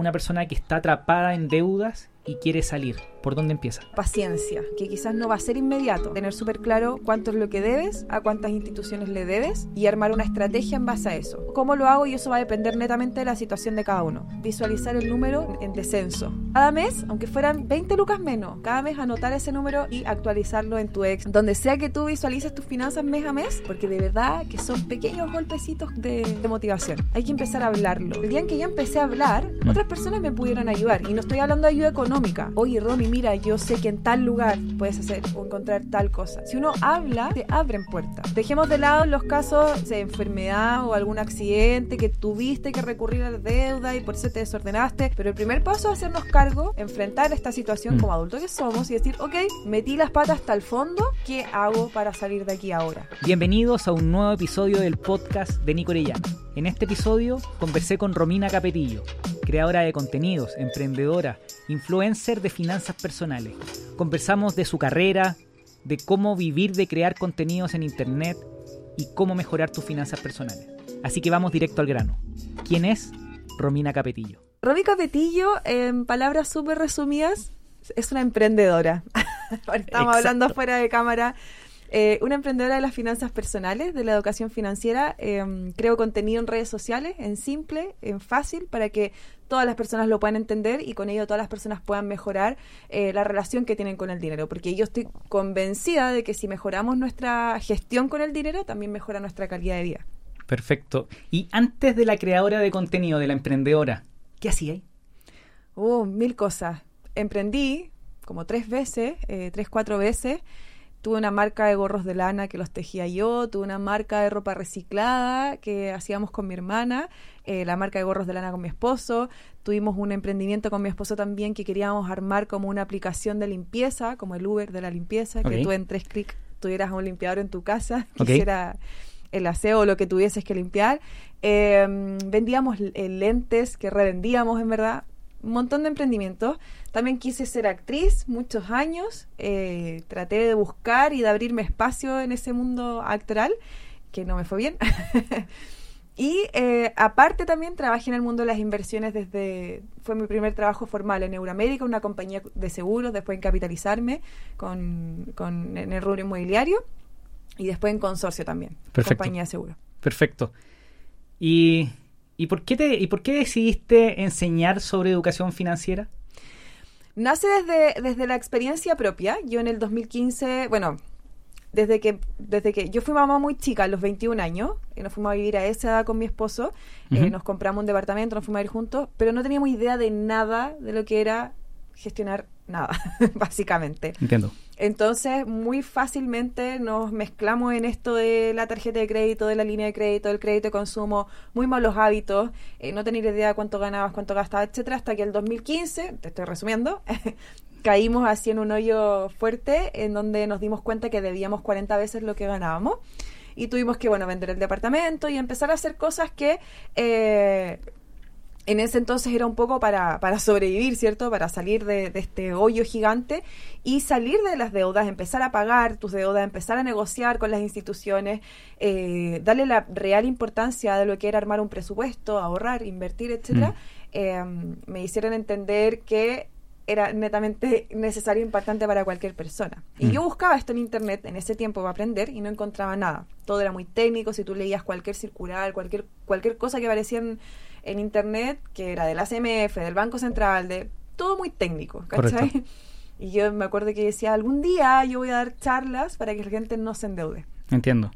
una persona que está atrapada en deudas y quiere salir? ¿Por dónde empieza? Paciencia, que quizás no va a ser inmediato. Tener súper claro cuánto es lo que debes, a cuántas instituciones le debes y armar una estrategia en base a eso. ¿Cómo lo hago? Y eso va a depender netamente de la situación de cada uno. Visualizar el número en descenso. Cada mes, aunque fueran 20 lucas menos, cada mes anotar ese número y actualizarlo en tu ex. Donde sea que tú visualices tus finanzas mes a mes, porque de verdad que son pequeños golpecitos de, de motivación. Hay que empezar a hablarlo. El día en que ya empecé a hablar, otras personas me pudieron ayudar. Y no estoy hablando de ayuda económica. Oye, Romy, mira, yo sé que en tal lugar puedes hacer o encontrar tal cosa. Si uno habla, te abren puertas. Dejemos de lado los casos de enfermedad o algún accidente que tuviste que recurrir a la deuda y por eso te desordenaste. Pero el primer paso es hacernos cargo, enfrentar esta situación Mm. como adultos que somos y decir, ok, metí las patas hasta el fondo, ¿qué hago para salir de aquí ahora? Bienvenidos a un nuevo episodio del podcast de Nico Orellana. En este episodio conversé con Romina Capetillo, creadora de contenidos, emprendedora, influencer de finanzas personales. Conversamos de su carrera, de cómo vivir de crear contenidos en internet y cómo mejorar tus finanzas personales. Así que vamos directo al grano. ¿Quién es Romina Capetillo? Romy Capetillo, en palabras súper resumidas, es una emprendedora. Estamos Exacto. hablando fuera de cámara. Eh, una emprendedora de las finanzas personales, de la educación financiera. Eh, creo contenido en redes sociales, en simple, en fácil, para que todas las personas lo puedan entender y con ello todas las personas puedan mejorar eh, la relación que tienen con el dinero. Porque yo estoy convencida de que si mejoramos nuestra gestión con el dinero, también mejora nuestra calidad de vida. Perfecto. Y antes de la creadora de contenido, de la emprendedora, ¿qué hacía ahí? Oh, mil cosas. Emprendí como tres veces, eh, tres, cuatro veces. Tuve una marca de gorros de lana que los tejía yo, tuve una marca de ropa reciclada que hacíamos con mi hermana, eh, la marca de gorros de lana con mi esposo. Tuvimos un emprendimiento con mi esposo también que queríamos armar como una aplicación de limpieza, como el Uber de la limpieza, que tú en tres clics tuvieras un limpiador en tu casa, que Ok. hiciera el aseo o lo que tuvieses que limpiar. Eh, vendíamos eh, lentes que revendíamos en verdad. Un montón de emprendimientos. También quise ser actriz muchos años. Eh, traté de buscar y de abrirme espacio en ese mundo actoral, que no me fue bien. y eh, aparte también trabajé en el mundo de las inversiones desde... Fue mi primer trabajo formal en Euramérica, una compañía de seguros, después en capitalizarme con, con- en el rubro inmobiliario y después en consorcio también, Perfecto. compañía de seguros. Perfecto. ¿Y, y, por qué te, ¿Y por qué decidiste enseñar sobre educación financiera? Nace desde, desde la experiencia propia. Yo en el 2015, bueno, desde que, desde que yo fui mamá muy chica, a los 21 años, y nos fuimos a vivir a esa edad con mi esposo, eh, nos compramos un departamento, nos fuimos a ir juntos, pero no teníamos idea de nada de lo que era gestionar nada, básicamente. Entiendo. Entonces, muy fácilmente nos mezclamos en esto de la tarjeta de crédito, de la línea de crédito, del crédito de consumo, muy malos hábitos, eh, no tener idea de cuánto ganabas, cuánto gastabas, etcétera, hasta que el 2015, te estoy resumiendo, caímos así en un hoyo fuerte en donde nos dimos cuenta que debíamos 40 veces lo que ganábamos y tuvimos que, bueno, vender el departamento y empezar a hacer cosas que... eh, en ese entonces era un poco para, para sobrevivir, ¿cierto? Para salir de, de este hoyo gigante y salir de las deudas, empezar a pagar tus deudas, empezar a negociar con las instituciones, eh, darle la real importancia de lo que era armar un presupuesto, ahorrar, invertir, etcétera. Mm. Eh, me hicieron entender que era netamente necesario e importante para cualquier persona. Y Mm. yo buscaba esto en internet en ese tiempo para aprender y no encontraba nada. Todo era muy técnico, si tú leías cualquier circular, cualquier, cualquier cosa que aparecía en, internet, que era de la CMF, del Banco Central, de todo muy técnico, ¿cachai? Correcto. Y yo me acuerdo que decía, algún día yo voy a dar charlas para que la gente no se endeude Entiendo.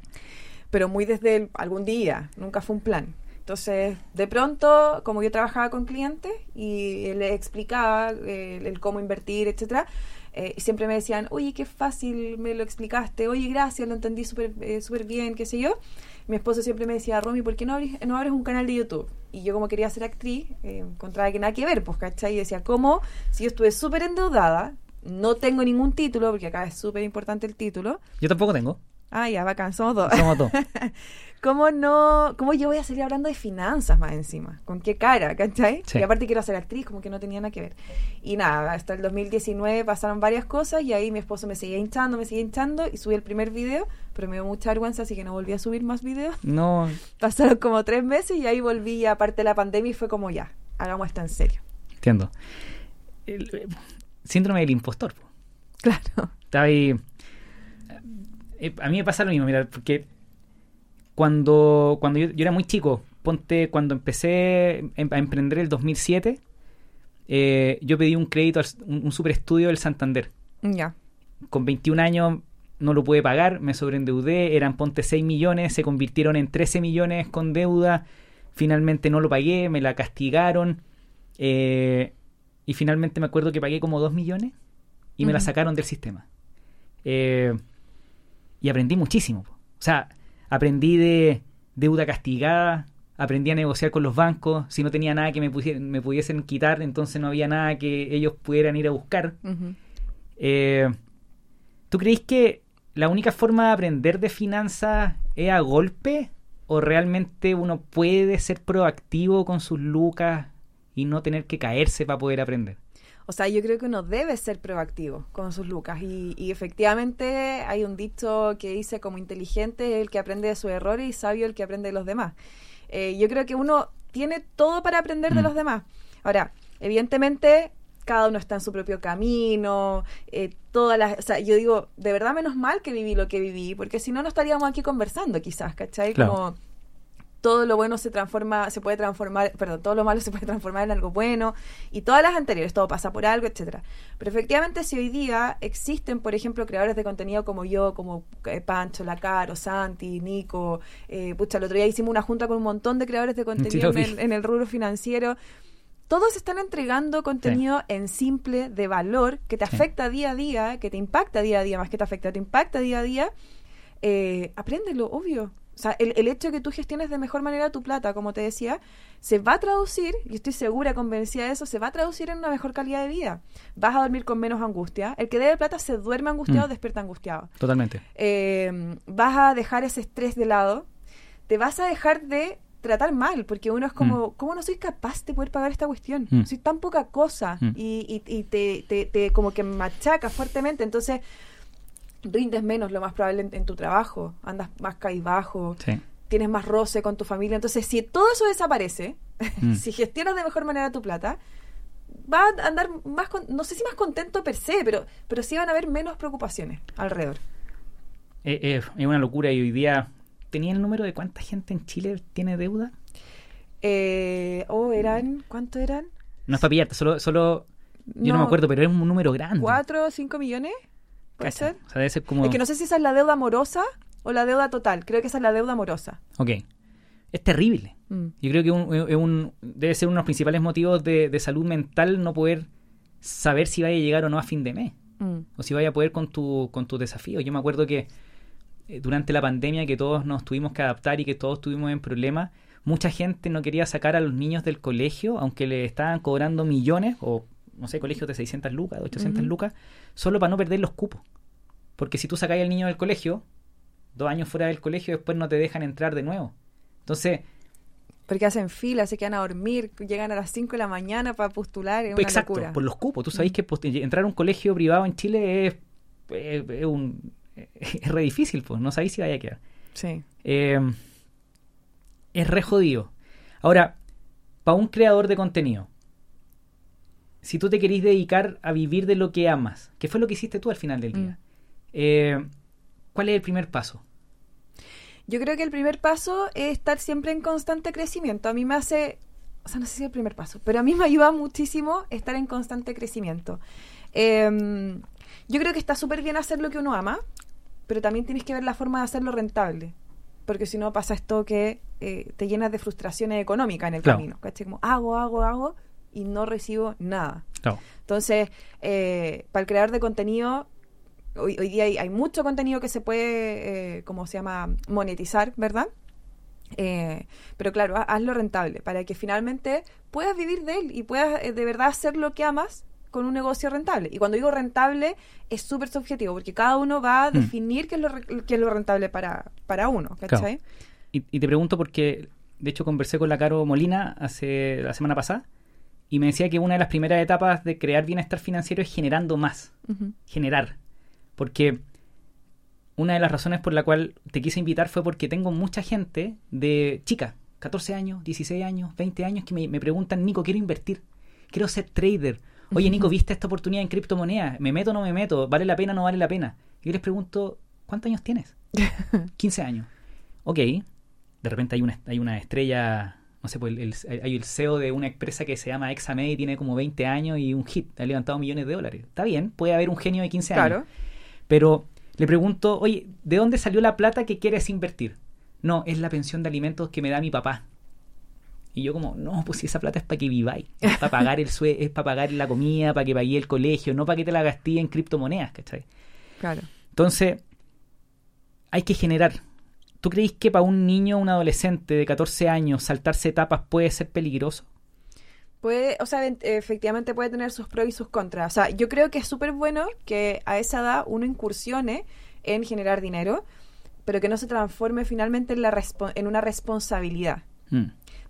pero muy desde el algún día, nunca fue un plan. Entonces, de pronto, como yo trabajaba con clientes y les explicaba eh, el, cómo invertir, etcétera, eh, y siempre me decían, oye, qué fácil me lo explicaste, oye, gracias, lo entendí súper eh, súper bien, qué sé yo. Mi esposo siempre me decía, Romy, ¿por qué no abres, no abres un canal de YouTube? Y yo como quería ser actriz, eh, encontraba que nada que ver, pues, ¿cachai? Y decía, ¿cómo? Si yo estuve súper endeudada, no tengo ningún título, porque acá es súper importante el título. Yo tampoco tengo. Ah, ya, bacán, somos dos. Somos dos. ¿Cómo no? ¿Cómo yo voy a salir hablando de finanzas más encima? ¿Con qué cara? ¿Cachai? Sí. Y aparte quiero ser actriz, como que no tenía nada que ver. Y nada, hasta el 2019 pasaron varias cosas y ahí mi esposo me seguía hinchando, me seguía hinchando y subí el primer video, pero me dio mucha vergüenza, así que no volví a subir más videos. No, Pasaron como tres meses y ahí volví, y aparte de la pandemia, y fue como ya, hagamos esto en serio. entiendo. El, eh, síndrome del impostor. po. Claro. Estaba ahí. Eh, A mí me pasa lo mismo, mira, porque cuando, cuando yo, yo era muy chico, ponte, cuando empecé em- a emprender el 2007, eh, yo pedí un crédito, al- un, un super estudio del Santander. Ya. Con 21 años no lo pude pagar, me sobreendeudé, eran ponte 6 millones, se convirtieron en 13 millones con deuda, finalmente no lo pagué, me la castigaron, eh, y finalmente me acuerdo que pagué como 2 millones y me la sacaron del sistema. Eh, y aprendí muchísimo. O sea, aprendí de deuda castigada, aprendí a negociar con los bancos, si no tenía nada que me, me pudiesen quitar, entonces no había nada que ellos pudieran ir a buscar. Eh, ¿Tú crees que la única forma de aprender de finanzas es a golpe? ¿O realmente uno puede ser proactivo con sus lucas y no tener que caerse para poder aprender? O sea, yo creo que uno debe ser proactivo con sus lucas y, y efectivamente hay un dicho que dice como inteligente es el que aprende de sus errores y sabio el que aprende de los demás. Eh, yo creo que uno tiene todo para aprender de Mm. los demás. Ahora, evidentemente cada uno está en su propio camino, eh, todas las, o sea, yo digo, de verdad menos mal que viví lo que viví, porque si no no estaríamos aquí conversando quizás, ¿cachai? Claro. Como todo lo bueno se transforma, se puede transformar, perdón, todo lo malo se puede transformar en algo bueno y todas las anteriores, todo pasa por algo, etcétera. Pero efectivamente, si hoy día existen, por ejemplo, creadores de contenido como yo, como eh, Pancho, Lacaro, Santi, Nico, eh, pucha, el otro día hicimos una junta con un montón de creadores de contenido en, el, en el rubro financiero. Todos están entregando contenido en simple, de valor, que te Sí. afecta día a día, que te impacta día a día, más que te afecta, te impacta día a día. Eh, apréndelo, obvio. O sea, el, el hecho de que tú gestiones de mejor manera tu plata, como te decía, se va a traducir, y estoy segura, convencida de eso, se va a traducir en una mejor calidad de vida. Vas a dormir con menos angustia. El que debe plata se duerme angustiado, Mm. despierta angustiado. Totalmente. Eh, vas a dejar ese estrés de lado. Te vas a dejar de tratar mal, porque uno es como, ¿cómo no soy capaz de poder pagar esta cuestión? Mm. Soy tan poca cosa Mm. y, y- y te, te, te como que machaca fuertemente, entonces rindes menos lo más probable en, en tu trabajo, andas más caizbajo, Sí. tienes más roce con tu familia, entonces si todo eso desaparece, Mm. si gestionas de mejor manera tu plata, vas a andar más, con- no sé si más contento per se, pero, pero sí van a haber menos preocupaciones alrededor. Eh, eh, es una locura y hoy día... ¿Tenía el número de cuánta gente en Chile tiene deuda? Eh, oh, eran, ¿cuánto eran? No es para pillarte, solo, solo yo no, me acuerdo, pero es un número grande. ¿Cuatro o cinco millones? ¿Puede Cacha. ser? O sea, debe ser como... Es que no sé si esa es la deuda amorosa o la deuda total. Creo que esa es la deuda amorosa. Ok. Es terrible. Mm. Yo creo que un- es un- debe ser uno de los principales motivos de, de salud mental no poder saber si vaya a llegar o no a fin de mes. Mm. O si vaya a poder con tu, con tus desafíos. Yo me acuerdo que eh, durante la pandemia que todos nos tuvimos que adaptar y que todos tuvimos en problemas, mucha gente no quería sacar a los niños del colegio, aunque le estaban cobrando millones, o no sé, colegios de 600 lucas, de 800 Ujú. lucas, solo para no perder los cupos. Porque si tú sacas al niño del colegio, dos años fuera del colegio, después no te dejan entrar de nuevo. Entonces, Porque hacen fila, se quedan a dormir, llegan a las 5 de la mañana para postular, es una Exacto, locura. por los cupos. Tú sabéis Mm. que entrar a un colegio privado en Chile es, es, es un, es re difícil, pues no sabéis si vaya a quedar. Sí. Eh, es re jodido. Ahora, para un creador de contenido, si tú te querís dedicar a vivir de lo que amas, que fue lo que hiciste tú al final del día, Mm. eh, ¿cuál es el primer paso? Yo creo que el primer paso es estar siempre en constante crecimiento. A mí me hace, o sea, no sé si es el primer paso, pero a mí me ayuda muchísimo estar en constante crecimiento. Eh, yo creo que está súper bien hacer lo que uno ama, pero también tienes que ver la forma de hacerlo rentable. Porque si no pasa esto que eh, te llenas de frustraciones económicas en el Claro. camino. ¿cachai? Como hago, hago, hago y no recibo nada. Claro. Entonces, eh, para el creador de contenido, hoy, hoy día hay, hay mucho contenido que se puede, eh, ¿cómo se llama?, monetizar, ¿verdad? Eh, pero claro, ha- hazlo rentable para que finalmente puedas vivir de él y puedas eh, de verdad hacer lo que amas con un negocio rentable. Y cuando digo rentable, es súper subjetivo, porque cada uno va a Mm. definir qué, es lo, qué es lo rentable para, para uno, ¿cachai? Y, y te pregunto porque, de hecho, conversé con la Caro Molina hace la semana pasada y me decía que una de las primeras etapas de crear bienestar financiero es generando más. Generar. Porque una de las razones por la cual te quise invitar fue porque tengo mucha gente de chica, 14 años, 16 años, 20 años, que me, me preguntan, Nico, quiero invertir. quiero ser trader. Oye, Nico, ¿viste esta oportunidad en criptomonedas? ¿Me meto o no me meto? ¿Vale la pena o no vale la pena? Y yo les pregunto, ¿cuántos años tienes? 15 años. Ok, de repente hay una, hay una estrella, no sé, pues el, el- hay el CEO de una empresa que se llama Exame y tiene como 20 años y un hit, ha levantado millones de dólares. Está bien, puede haber un genio de 15 años. Pero le pregunto, oye, ¿de dónde salió la plata que quieres invertir? No, es la pensión de alimentos que me da mi papá. Y yo como, no, pues si esa plata es para que viváis, es para pagar el sue es para pagar la comida, para que pagué el colegio, no para que te la gasté en criptomonedas, ¿cachai? Claro. Entonces, hay que generar. ¿Tú crees que para un niño o un adolescente de 14 años saltarse etapas puede ser peligroso? Puede, o sea, en- efectivamente puede tener sus pros y sus contras. O sea, yo creo que es súper bueno que a esa edad uno incursione en generar dinero, pero que no se transforme finalmente en, la respo- en una responsabilidad. Mm,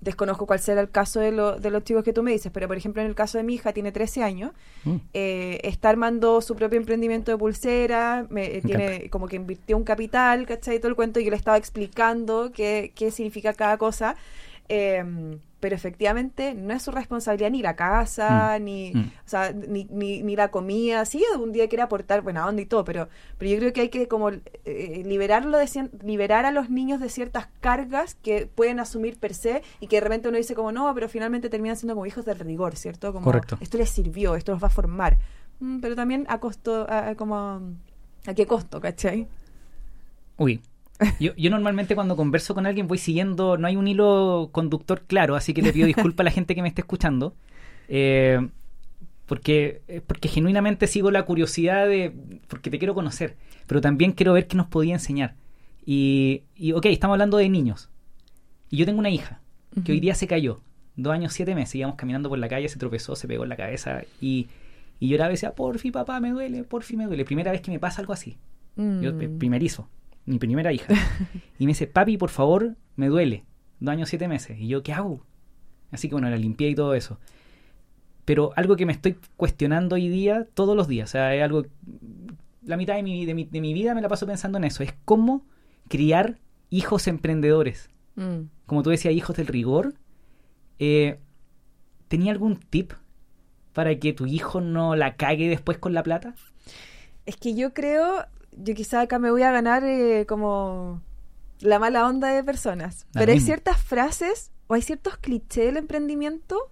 Desconozco cuál será el caso de, lo- de los chicos que tú me dices, pero por ejemplo en el caso de mi hija, tiene 13 años, mm. eh, está armando su propio emprendimiento de pulsera, me, eh, tiene como que invirtió un capital, ¿cachai? Todo el cuento, y yo le estaba explicando qué, qué significa cada cosa. eh, pero efectivamente no es su responsabilidad ni la casa, ni, mm. o sea, ni, ni, ni la comida. Sí, un día quiere aportar buena onda y todo, pero, pero yo creo que hay que como eh, liberarlo de cien- liberar a los niños de ciertas cargas que pueden asumir per se y que de repente uno dice como no, pero finalmente terminan siendo como hijos del rigor, ¿cierto? Como Correcto. esto les sirvió, esto los va a formar. Mm, pero también a costo, a, a como a qué costo, ¿cachai? Uy. Yo, yo normalmente cuando converso con alguien voy siguiendo, no hay un hilo conductor claro, así que le pido disculpas a la gente que me esté escuchando. eh, porque, eh, porque genuinamente sigo la curiosidad de. porque te quiero conocer, pero también quiero ver qué nos podía enseñar. Y, y ok, estamos hablando de niños. Y yo tengo una hija que hoy día se cayó, dos años, siete meses, íbamos caminando por la calle, se tropezó, se pegó en la cabeza y, y lloraba y decía, porfi papá, me duele, porfi me duele. Primera vez que me pasa algo así. Yo, Mm. pe- primerizo, mi primera hija. y me dice, papi, por favor, me duele. Dos años, siete meses. Y yo, ¿qué hago? Así que bueno, la limpié y todo eso. Pero algo que me estoy cuestionando hoy día, todos los días, o sea, es algo... La mitad de mi, de mi, de mi vida me la paso pensando en eso. Es cómo criar hijos emprendedores. Mm. Como tú decías, hijos del rigor. Eh, ¿Tenía algún tip para que tu hijo no la cague después con la plata? Es que yo creo, yo quizá acá me voy a ganar eh, como la mala onda de personas. Pero hay ciertas frases o hay ciertos clichés del emprendimiento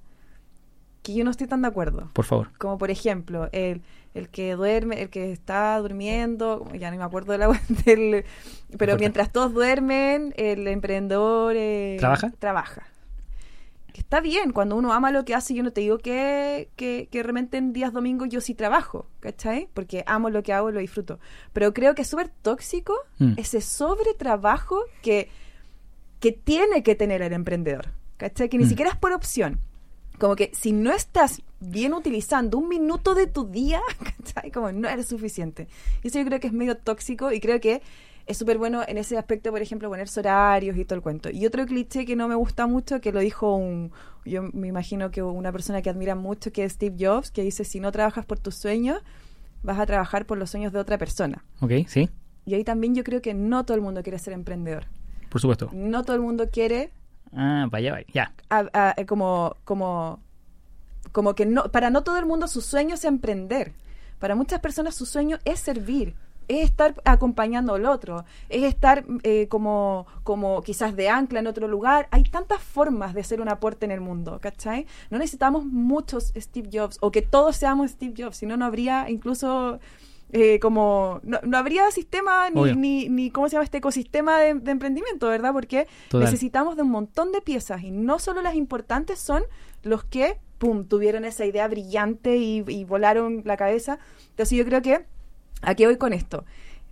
que yo no estoy tan de acuerdo. Por favor. Como por ejemplo, el, el que duerme, el que está durmiendo, ya no me acuerdo de la del, pero mientras todos duermen, el emprendedor eh, ¿Trabaja? Trabaja. Que Está bien, cuando uno ama lo que hace, yo no te digo que, que, que realmente en días domingos yo sí trabajo, ¿cachai? Porque amo lo que hago y lo disfruto. Pero creo que es súper tóxico Mm. ese sobretrabajo que, que tiene que tener el emprendedor, ¿cachai? Que ni Mm. siquiera es por opción como que si no estás bien utilizando un minuto de tu día, ¿cachai? Como no eres suficiente. Y eso yo creo que es medio tóxico y creo que es súper bueno en ese aspecto, por ejemplo, ponerse horarios y todo el cuento. Y otro cliché que no me gusta mucho, que lo dijo un, yo me imagino que una persona que admira mucho, que es Steve Jobs, que dice, si no trabajas por tus sueños, vas a trabajar por los sueños de otra persona. ¿Ok? ¿Sí? Y ahí también yo creo que no todo el mundo quiere ser emprendedor. Por supuesto. No todo el mundo quiere Ah, vaya, vaya. Ya. a- a- eh, como, como, como que no, para no todo el mundo su sueño es emprender. Para muchas personas su sueño es servir, es estar acompañando al otro, es estar eh, como, como quizás de ancla en otro lugar. Hay tantas formas de ser un aporte en el mundo, ¿cachai? No necesitamos muchos Steve Jobs o que todos seamos Steve Jobs, si no, no habría incluso eh, como no, no habría sistema ni, ni, ni cómo se llama este ecosistema de, de emprendimiento, ¿verdad? Porque Total. necesitamos de un montón de piezas y no solo las importantes son los que, pum, tuvieron esa idea brillante y, y volaron la cabeza. Entonces yo creo que, ¿a qué voy con esto?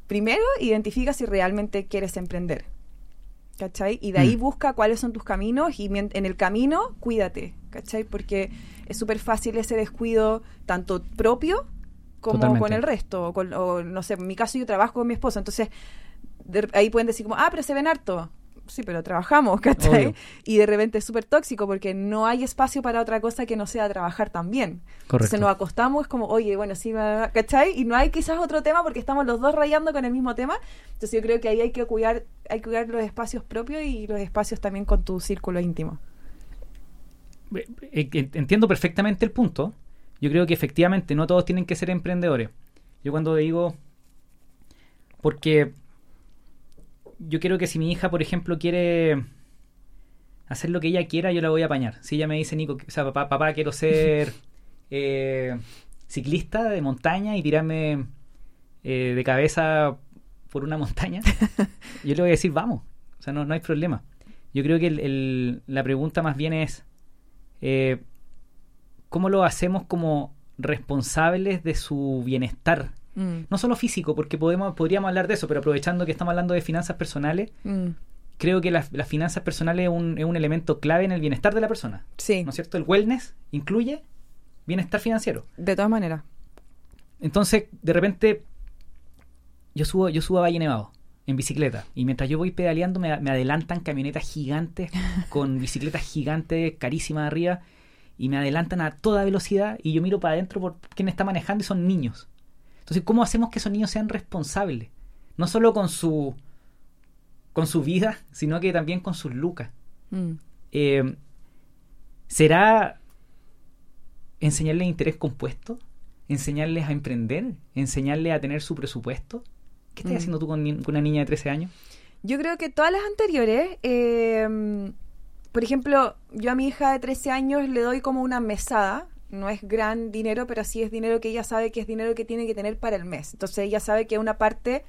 Primero, identifica si realmente quieres emprender. ¿Cachai? Y de ahí Mm. busca cuáles son tus caminos y en el camino cuídate, ¿cachai? Porque es súper fácil ese descuido, tanto propio como Totalmente. con el resto. O, con- o, no sé, en mi caso yo trabajo con mi esposo, entonces de- ahí pueden decir como, ah, pero se ven harto. Sí, pero trabajamos, ¿cachai? Obvio. Y de repente es súper tóxico porque no hay espacio para otra cosa que no sea trabajar también. Correcto. Entonces nos acostamos, es como, oye, bueno, sí, ¿cachai? Y no hay quizás otro tema porque estamos los dos rayando con el mismo tema. Entonces yo creo que ahí hay que cuidar, hay que cuidar los espacios propios y los espacios también con tu círculo íntimo. eh, eh, entiendo perfectamente el punto. Yo creo que efectivamente no todos tienen que ser emprendedores. Yo cuando digo, porque yo quiero que si mi hija, por ejemplo, quiere hacer lo que ella quiera, yo la voy a apañar. Si ella me dice, Nico, o sea, papá, papá quiero ser eh, ciclista de montaña y tirarme eh, de cabeza por una montaña, yo le voy a decir, vamos. O sea, no, no hay problema. Yo creo que el, la pregunta más bien es, eh, ¿cómo lo hacemos como responsables de su bienestar? Mm. No solo físico, porque podemos, podríamos hablar de eso, pero aprovechando que estamos hablando de finanzas personales, Mm. creo que las, finanzas personales es un, es un elemento clave en el bienestar de la persona. Sí, ¿No es cierto? El wellness incluye bienestar financiero. de todas maneras. Entonces, de repente, yo subo, yo subo a Valle Nevado en bicicleta. Y mientras yo voy pedaleando, me, me adelantan camionetas gigantes con bicicletas gigantes, carísimas arriba. Y me adelantan a toda velocidad. Y yo miro para adentro por quién está manejando y son niños. Entonces, ¿cómo hacemos que esos niños sean responsables? No solo con su, con su vida, sino que también con sus lucas. Mm. Eh, ¿Será enseñarles interés compuesto? ¿Enseñarles a emprender? ¿Enseñarles a tener su presupuesto? ¿Qué estás Mm. haciendo tú con, ni- con una niña de 13 años? Yo creo que todas las anteriores, eh, por ejemplo, yo a mi hija de 13 años le doy como una mesada. No es gran dinero, pero sí es dinero que ella sabe que es dinero que tiene que tener para el mes. Entonces ella sabe que una parte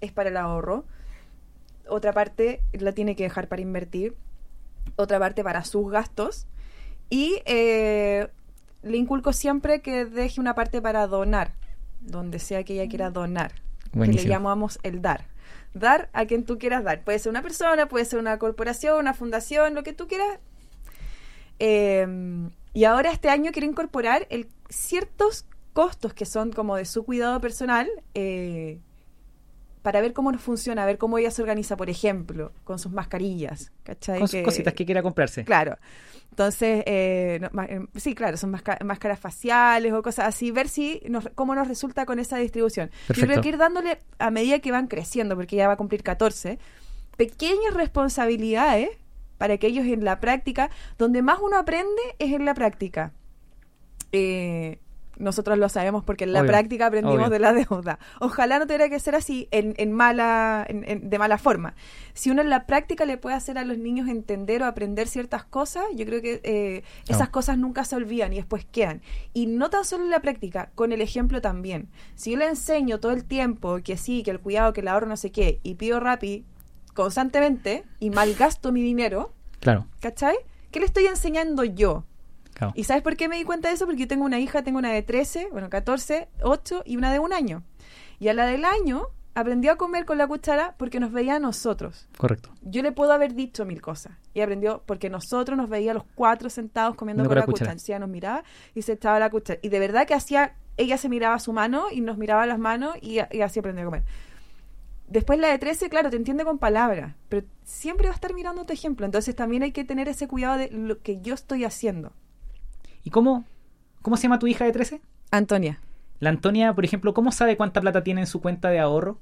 es para el ahorro, otra parte la tiene que dejar para invertir, otra parte para sus gastos y eh, le inculco siempre que deje una parte para donar, donde sea que ella quiera donar, que le llamamos el dar. Dar a quien tú quieras dar. Puede ser una persona, puede ser una corporación, una fundación, lo que tú quieras. Eh, y ahora este año quiero incorporar el, ciertos costos que son como de su cuidado personal eh, para ver cómo nos funciona, a ver cómo ella se organiza, por ejemplo, con sus mascarillas. ¿cachai? Con sus Que- cositas que quiera comprarse. Claro. Entonces, eh, no, ma- eh, sí, claro, son máscaras faciales o cosas así, ver si nos, cómo nos resulta con esa distribución. Yo Perfecto. creo que ir dándole a medida que van creciendo, porque ya va a cumplir 14, pequeñas responsabilidades para que ellos en la práctica, donde más uno aprende es en la práctica. Eh, nosotros lo sabemos porque en la Obvio, práctica aprendimos obvio. de la deuda. Ojalá no tuviera que ser así en, en mala, en- en- de mala forma. Si uno en la práctica le puede hacer a los niños entender o aprender ciertas cosas, yo creo que eh, esas Claro. cosas nunca se olvidan y después quedan. Y no tan solo en la práctica, con el ejemplo también. Si yo le enseño todo el tiempo que sí, que el cuidado, que el ahorro, no sé qué, y pido Rappi constantemente y malgasto mi dinero, Claro, ¿cachai? ¿Qué le estoy enseñando yo? claro. ¿Y sabes por qué me di cuenta de eso? Porque yo tengo una hija, tengo una de 13, bueno, 14, 8 y una de un año. Y a la del año aprendió a comer con la cuchara porque nos veía a nosotros. Correcto. Yo le puedo haber dicho mil cosas. Y aprendió porque nosotros nos veía los cuatro sentados comiendo con la la cuchara. cuchara. Nos miraba y se echaba la cuchara. Y de verdad que hacía, ella se miraba su mano y nos miraba las manos y, y así aprendió a comer. Después la de 13, claro, te entiende con palabras, pero siempre va a estar mirando tu ejemplo. Entonces también hay que tener ese cuidado de lo que yo estoy haciendo. ¿Y cómo, cómo se llama tu hija de 13? Antonia. La Antonia, por ejemplo, ¿cómo sabe cuánta plata tiene en su cuenta de ahorro?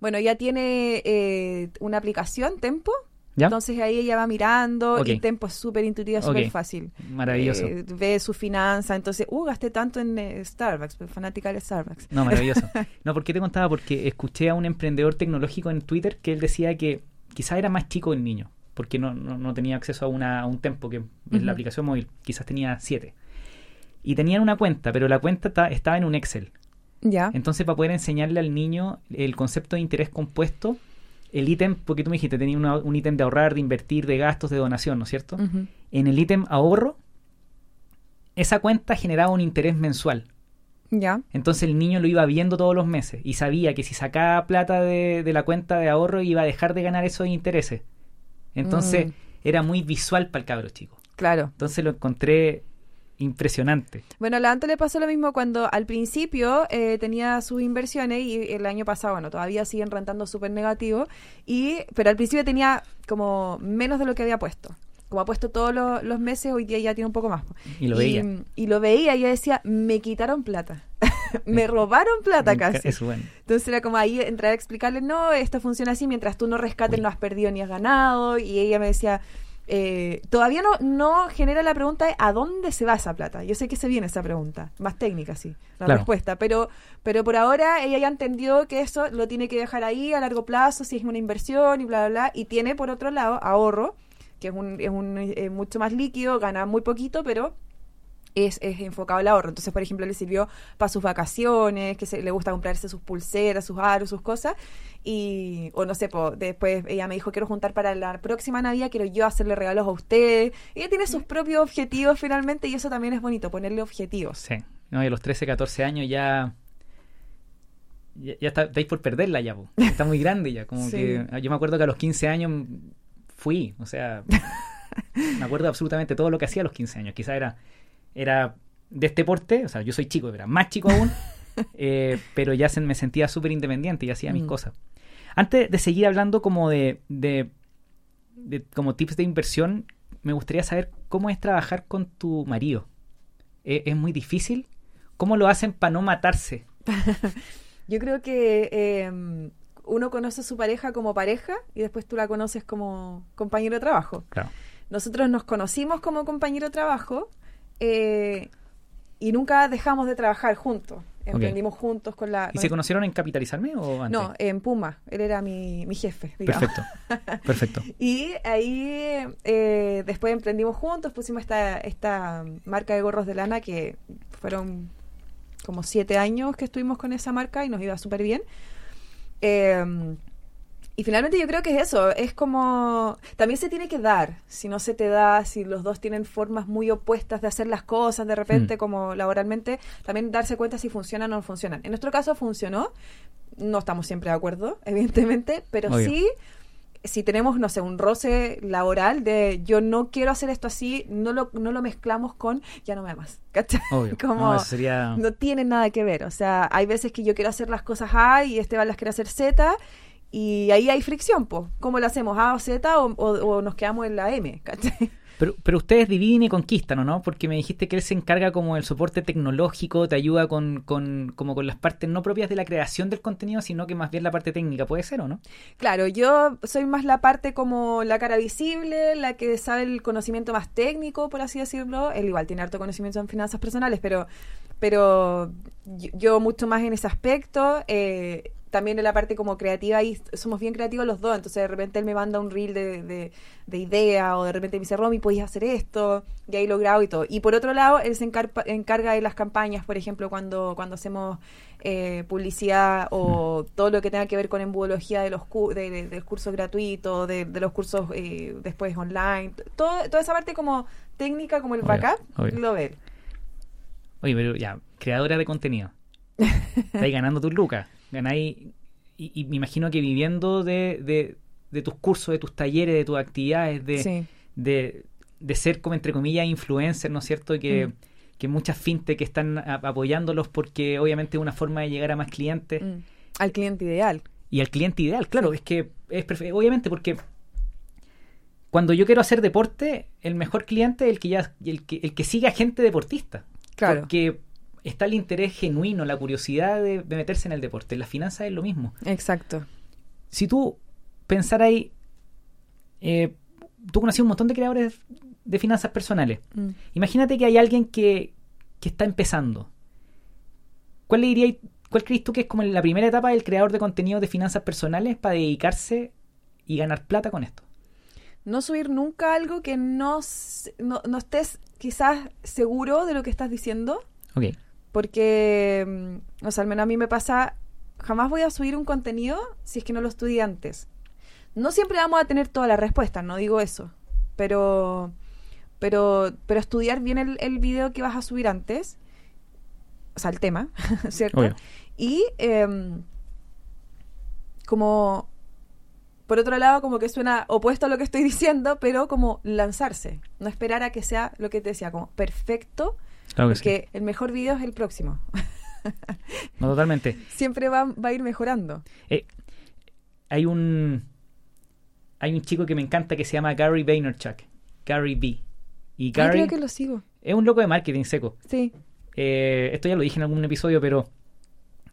Bueno, ella tiene eh, una aplicación, Tempo. ¿Ya? Entonces ahí ella va mirando y Tempo es súper intuitiva, súper fácil. Maravilloso. Eh, ve su finanza, entonces, uh, gasté tanto en eh, Starbucks, pues, fanática de Starbucks. No, maravilloso. No, ¿por qué te contaba? Porque escuché a un emprendedor tecnológico en Twitter que él decía que quizás era más chico el niño, porque no, no, no tenía acceso a, una, a un tempo que es la Ujú. aplicación móvil, quizás tenía siete. Y tenían una cuenta, pero la cuenta ta- estaba en un Excel. Ya. Entonces, para poder enseñarle al niño el concepto de interés compuesto, el ítem, porque tú me dijiste, tenía una- un ítem de ahorrar, de invertir, de gastos, de donación, ¿no es cierto? En el ítem ahorro, esa cuenta generaba un interés mensual. Ya. Entonces el niño lo iba viendo todos los meses y sabía que si sacaba plata de, de la cuenta de ahorro iba a dejar de ganar esos intereses. Entonces Mm. era muy visual para el cabro chico. Claro. Entonces lo encontré impresionante. Bueno, a la Anto le pasó lo mismo cuando al principio eh, tenía sus inversiones y el año pasado, bueno, todavía siguen rentando súper negativo, y, pero al principio tenía como menos de lo que había puesto. Como ha puesto todos los, los meses, hoy día ya tiene un poco más. Y lo veía. Y lo veía y yo decía, me quitaron plata. me robaron plata casi. Eso bueno. Entonces era como ahí entrar a explicarle, no, esto funciona así, mientras tú no rescates no has perdido ni has ganado. Y ella me decía, eh, todavía no, no genera la pregunta de a dónde se va esa plata. Yo sé que se viene esa pregunta, más técnica, sí, la Claro. respuesta, pero, pero por ahora ella ya entendió que eso lo tiene que dejar ahí a largo plazo, si es una inversión y bla, bla, bla, y tiene por otro lado ahorro, que es, un, es, un, es mucho más líquido, gana muy poquito, pero es, es enfocado al ahorro. Entonces, por ejemplo, le sirvió para sus vacaciones, que se, le gusta comprarse sus pulseras, sus aros, sus cosas. Y, o no sé, po, después ella me dijo, quiero juntar para la próxima Navidad, quiero yo hacerle regalos a usted. Ella tiene sus propios objetivos finalmente y eso también es bonito, ponerle objetivos. Sí. No, y a los 13, 14 años ya. Ya, ya está, estáis por perderla ya, po. está muy grande ya. Como Sí. que yo me acuerdo que a los 15 años fui, o sea, me acuerdo absolutamente todo lo que hacía a los 15 años. Quizá era, era de este porte, o sea, yo soy chico, era más chico aún, eh, pero ya se- me sentía súper independiente y hacía mis Mm. cosas. Antes de seguir hablando como de, de, de- como tips de inversión, me gustaría saber cómo es trabajar con tu marido. ¿Es, es muy difícil? ¿Cómo lo hacen para no matarse? Yo creo que eh, uno conoce a su pareja como pareja y después tú la conoces como compañero de trabajo. Claro. Nosotros nos conocimos como compañero de trabajo eh, y nunca dejamos de trabajar juntos. Emprendimos juntos con la... ¿Y se el- conocieron en Capitalizarme o antes? No, en Puma. Él era mi, mi jefe. digamos. Perfecto. Perfecto. Y ahí eh, después emprendimos juntos, pusimos esta, esta marca de gorros de lana que fueron como siete años que estuvimos con esa marca y nos iba súper bien. Eh, y finalmente yo creo que es eso, es como, también se tiene que dar, si no se te da, si los dos tienen formas muy opuestas de hacer las cosas de repente Mm. como laboralmente, también darse cuenta si funcionan o no funcionan. En nuestro caso funcionó, no estamos siempre de acuerdo, evidentemente, pero Obvio. sí si tenemos, no sé, un roce laboral de yo no quiero hacer esto así, no lo, no lo mezclamos con ya no me amas. ¿Cachai? Obvio. Como No, sería... no tiene nada que ver. O sea, hay veces que yo quiero hacer las cosas A y Esteban las quiere hacer Z y ahí hay fricción, pues. ¿Cómo lo hacemos? ¿A o Z o, o- o nos quedamos en la M? ¿Cachai? Pero, pero ustedes dividen y conquistan, ¿o no? Porque me dijiste que él se encarga como del soporte tecnológico, te ayuda con, con, como con las partes no propias de la creación del contenido, sino que más bien la parte técnica, ¿puede ser o no? Claro, yo soy más la parte como la cara visible, la que sabe el conocimiento más técnico, por así decirlo. Él igual tiene harto conocimiento en finanzas personales, pero, pero yo, yo mucho más en ese aspecto. eh, también en la parte como creativa y somos bien creativos los dos, entonces de repente él me manda un reel de, de, de idea o de repente me dice, Romy, podías hacer esto, y ahí lo grabo y todo. Y por otro lado, él se encarpa- encarga de las campañas, por ejemplo, cuando, cuando hacemos eh, publicidad o todo lo que tenga que ver con embudología de los cu- de, de- del curso gratuito, de, de los cursos eh, después online, todo, toda esa parte como técnica, como el Obvio, backup, obvio. lo ve. Oye, pero ya, creadora de contenido. Estáis ganando tus lucas. Ganáis. Y, y me imagino que viviendo de, de, de tus cursos, de tus talleres, de tus actividades, de, Sí. de, de ser como entre comillas influencer, ¿no es cierto? Y que, Mm. que muchas fintech que están a- apoyándolos porque obviamente es una forma de llegar a más clientes. Mm. Al cliente ideal. Y al cliente ideal, claro, es que es obviamente porque cuando yo quiero hacer deporte, el mejor cliente es el que ya el que, el que sigue a gente deportista. Claro. Porque está el interés genuino, la curiosidad de, de meterse en el deporte. En las finanzas es lo mismo. Exacto. Si tú pensaras ahí, eh, tú conocí un montón de creadores de finanzas personales. Mm. Imagínate que hay alguien que, que está empezando. ¿Cuál le dirías, cuál crees tú que es como la primera etapa del creador de contenido de finanzas personales para dedicarse y ganar plata con esto? No subir nunca algo que no, no, no estés quizás seguro de lo que estás diciendo. Ok. Porque, mm, o sea, al menos a mí me pasa, jamás voy a subir un contenido si es que no lo estudié antes. No siempre vamos a tener todas las respuestas, no digo eso, pero, pero, pero estudiar bien el, el video que vas a subir antes, o sea, el tema, ¿cierto? Obvio. Y em, como, por otro lado, como que suena opuesto a lo que estoy diciendo, pero como lanzarse, no esperar a que sea lo que te decía, como perfecto, Claro que sí. porque el mejor video es el próximo. No, totalmente. Siempre va, va a ir mejorando. Eh, hay un hay un chico que me encanta que se llama Gary Vaynerchuk. Gary B. Y Ah, Gary creo que lo sigo. es un loco de marketing seco. Sí. Eh, esto ya lo dije en algún episodio, pero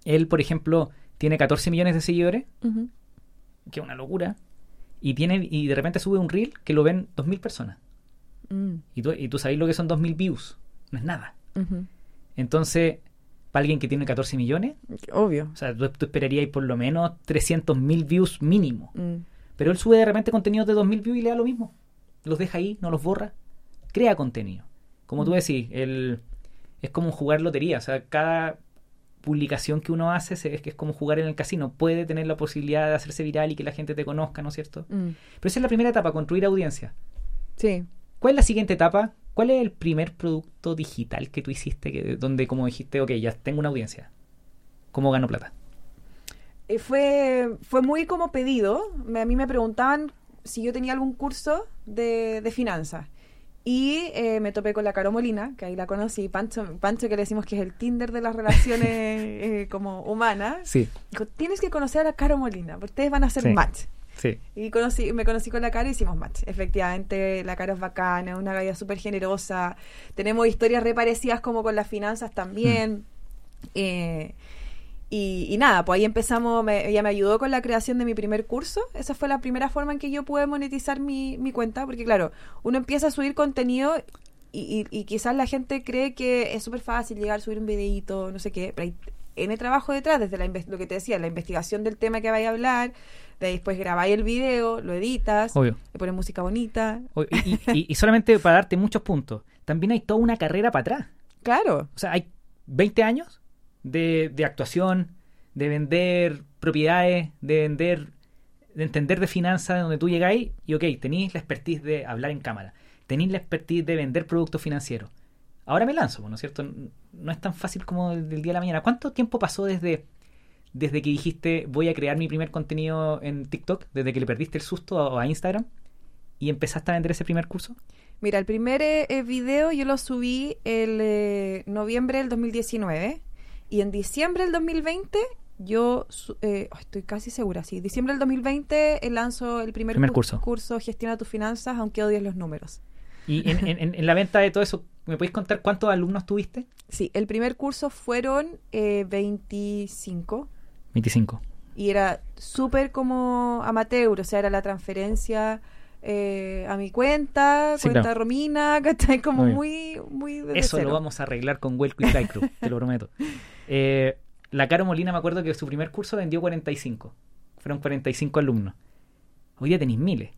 él, por ejemplo, tiene 14 millones de seguidores, que es una locura. y tiene y de repente sube un reel que lo ven 2.000 personas. Mm, Y tú, y tú sabes lo que son 2.000 views. No es nada. Entonces, para alguien que tiene 14 millones, Obvio. o sea, tú, tú esperarías por lo menos 300.000 views mínimo. Mm, Pero él sube de repente contenidos de 2.000 views y le da lo mismo. Los deja ahí, no los borra. Crea contenido. Como tú Mm. decís, el, es como jugar lotería. O sea, cada publicación que uno hace se- es que es como jugar en el casino. Puede tener la posibilidad de hacerse viral y que la gente te conozca, ¿no es cierto? mm. Pero esa es la primera etapa, construir audiencia. Sí. ¿Cuál es la siguiente etapa? ¿Cuál es el primer producto digital que tú hiciste que, donde como dijiste, ok, ya tengo una audiencia? ¿Cómo gano plata? Eh, fue, fue muy como pedido. Me- a mí me preguntaban si yo tenía algún curso de, de finanzas. Y eh, me topé con la Caro Molina, que ahí la conocí, Pancho, Pancho que le decimos que es el Tinder de las relaciones eh, como humanas. Sí, Dijo, tienes que conocer a la Caro Molina, porque ustedes van a hacer Sí. match. Sí. Y conocí, me conocí con la Caro y hicimos match. Efectivamente, la Caro es bacana, es una galla súper generosa. Tenemos historias reparecidas como con las finanzas también. Eh, y, y nada, pues ahí empezamos, me- ella me ayudó con la creación de mi primer curso. Esa fue la primera forma en que yo pude monetizar mi, mi cuenta, porque claro, uno empieza a subir contenido y, y- y quizás la gente cree que es súper fácil llegar a subir un videito, no sé qué, pero hay N trabajo detrás, desde la, lo que te decía, la investigación del tema que vaya a hablar, de ahí después grabáis el video, lo editas, Obvio. le pones música bonita. Y, y- y- y solamente para darte muchos puntos, también hay toda una carrera para atrás. Claro, O sea, hay 20 años de, de actuación, de vender propiedades, de vender, de entender de finanzas, donde tú llegáis y, ok, tenéis la expertise de hablar en cámara, tenéis la expertise de vender productos financieros. Ahora me lanzo, ¿no es cierto? No es tan fácil como del día a la mañana. ¿Cuánto tiempo pasó desde, desde que dijiste voy a crear mi primer contenido en TikTok, desde que le perdiste el susto a, a Instagram y empezaste a vender ese primer curso? Mira, el primer eh, eh, video yo lo subí el eh, noviembre del 2019 y en diciembre del 2020 yo eh, estoy casi segura, sí, diciembre del 2020 eh, lanzo el primer, Primer cu- curso. curso Gestiona tus finanzas, aunque odies los números. Y en, en- en- en la venta de todo eso, ¿me podéis contar cuántos alumnos tuviste? Sí, el primer curso fueron eh, 25 25. y era súper como amateur, o sea, era la transferencia eh, a mi cuenta, Sí, cuenta claro. Romina, ¿cachai? Como muy, muy desde Eso cero. lo vamos a arreglar con Welco y Fly Club, te lo prometo. Eh, la Caro Molina me acuerdo que su primer curso vendió 45. Fueron 45 alumnos. Hoy día tenéis miles.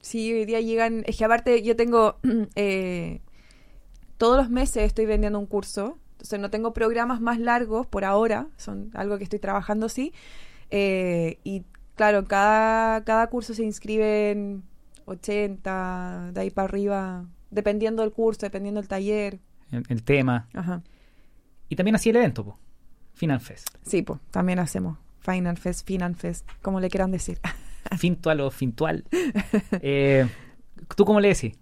Sí, hoy día llegan. Es que aparte yo tengo. eh, todos los meses estoy vendiendo un curso. Entonces no tengo programas más largos por ahora. Son algo que estoy trabajando sí. Eh, y claro, cada, cada curso se inscriben 80, de ahí para arriba. Dependiendo del curso, dependiendo del taller. El, el tema. Ajá. Y también hacía el evento, po. Final Fest. Sí, pues también hacemos. Final Fest, Final Fest, como le quieran decir. Fintual o Fintual. Eh, ¿Tú cómo le decís?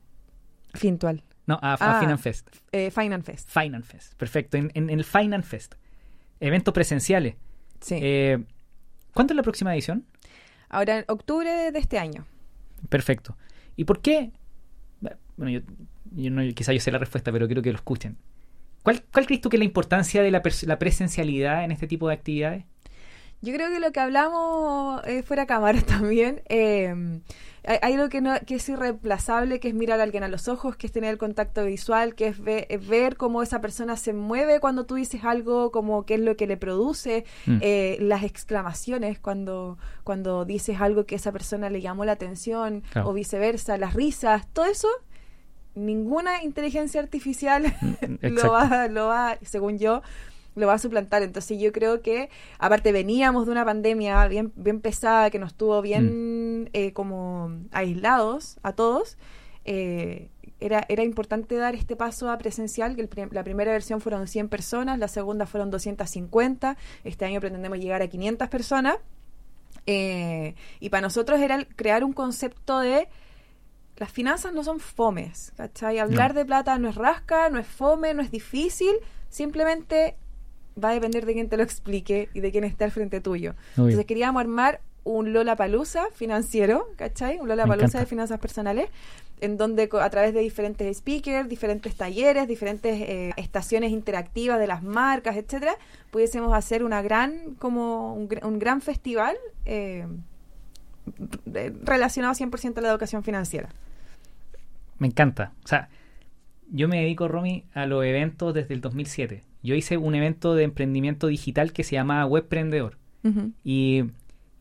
Fintual. No, a, a Ah. Final Fest. Eh, Final Fest. Final Fest. Perfecto. En, en el Final Fest. Eventos presenciales. Sí. Eh, ¿Cuándo es la próxima edición? Ahora en octubre de, este año. Perfecto. ¿Y por qué? Bueno, yo, yo no, quizá yo sé la respuesta, pero quiero que lo escuchen. ¿Cuál, cuál crees tú que es la importancia de la presencialidad en este tipo de actividades? Yo creo que lo que hablamos eh, fuera cámara también, eh, hay, hay algo que, no, que es irreemplazable, que es mirar a alguien a los ojos, que es tener el contacto visual, que es ve- es ver cómo esa persona se mueve cuando tú dices algo, como qué es lo que le produce, Mm. eh, las exclamaciones cuando, cuando dices algo que esa persona le llamó la atención Claro. o viceversa, las risas, todo eso, ninguna inteligencia artificial Mm, lo va, lo va, según yo, lo va a suplantar. Entonces yo creo que, aparte veníamos de una pandemia bien, bien pesada, que nos tuvo bien eh, como aislados a todos, eh, era, era importante dar este paso a presencial, que el la primera versión fueron 100 personas, la segunda fueron 250, este año pretendemos llegar a 500 personas. Eh, y para nosotros era el crear un concepto de las finanzas no son fomes, ¿cachai? Hablar No. de plata no es rasca, no es fome, no es difícil, simplemente va a depender de quién te lo explique y de quién esté al frente tuyo. Obvio. Entonces queríamos armar un Lola Palusa financiero, ¿cachai? Un Lola Palusa de finanzas personales, en donde a través de diferentes speakers, diferentes talleres, diferentes eh, estaciones interactivas de las marcas, etcétera, pudiésemos hacer una gran, como un, gr- un gran festival eh, eh, relacionado 100% a la educación financiera. Me encanta. O sea, yo me dedico, Romy, a los eventos desde el 2007. Yo hice un evento de emprendimiento digital que se llamaba Webprendedor. y,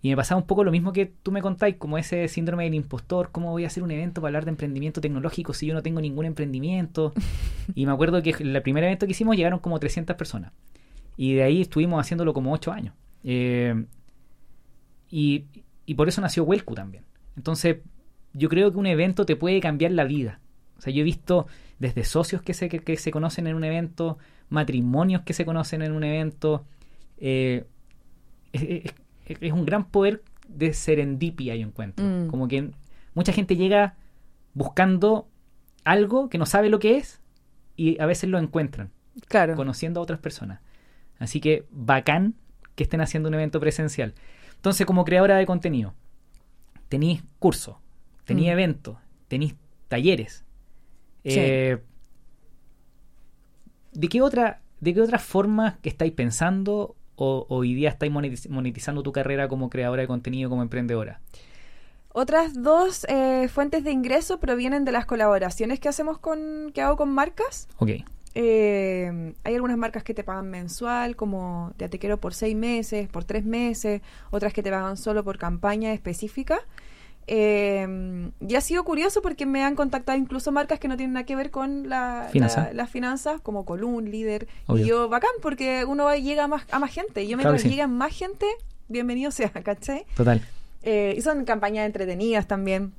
y, me pasaba un poco lo mismo que tú me contáis, como ese síndrome del impostor, cómo voy a hacer un evento para hablar de emprendimiento tecnológico si yo no tengo ningún emprendimiento. y me acuerdo que el primer evento que hicimos llegaron como 300 personas. Y de ahí estuvimos haciéndolo como 8 años. Eh, y, y por eso nació Welcu también. Entonces, yo creo que un evento te puede cambiar la vida. O sea, yo he visto desde socios que se, que, se conocen en un evento, matrimonios que se conocen en un evento. Eh, es, un gran poder de serendipia, yo encuentro. Mm. Como que mucha gente llega buscando algo que no sabe lo que es y a veces lo encuentran. Claro. Conociendo a otras personas. Así que bacán que estén haciendo un evento presencial. Entonces, como creadora de contenido, tenéis cursos, tenéis mm. eventos, tenéis talleres. Eh, ¿De qué otra, de qué otras formas que estáis pensando o, hoy día estáis monetizando tu carrera como creadora de contenido, como emprendedora? Otras dos eh, fuentes de ingreso provienen de las colaboraciones que hacemos con, que hago con marcas. Ok. Eh, hay algunas marcas que te pagan mensual, como ya te quiero por seis meses, por tres meses, otras que te pagan solo por campaña específica. Eh, y ha sido curioso porque me han contactado incluso marcas que no tienen nada que ver con la, las finanzas, como Column, Líder. Y yo, bacán, porque uno llega a más, a más gente. Y yo mientras claro más gente, bienvenido sea, ¿cachai? Total. Eh, y son campañas entretenidas también.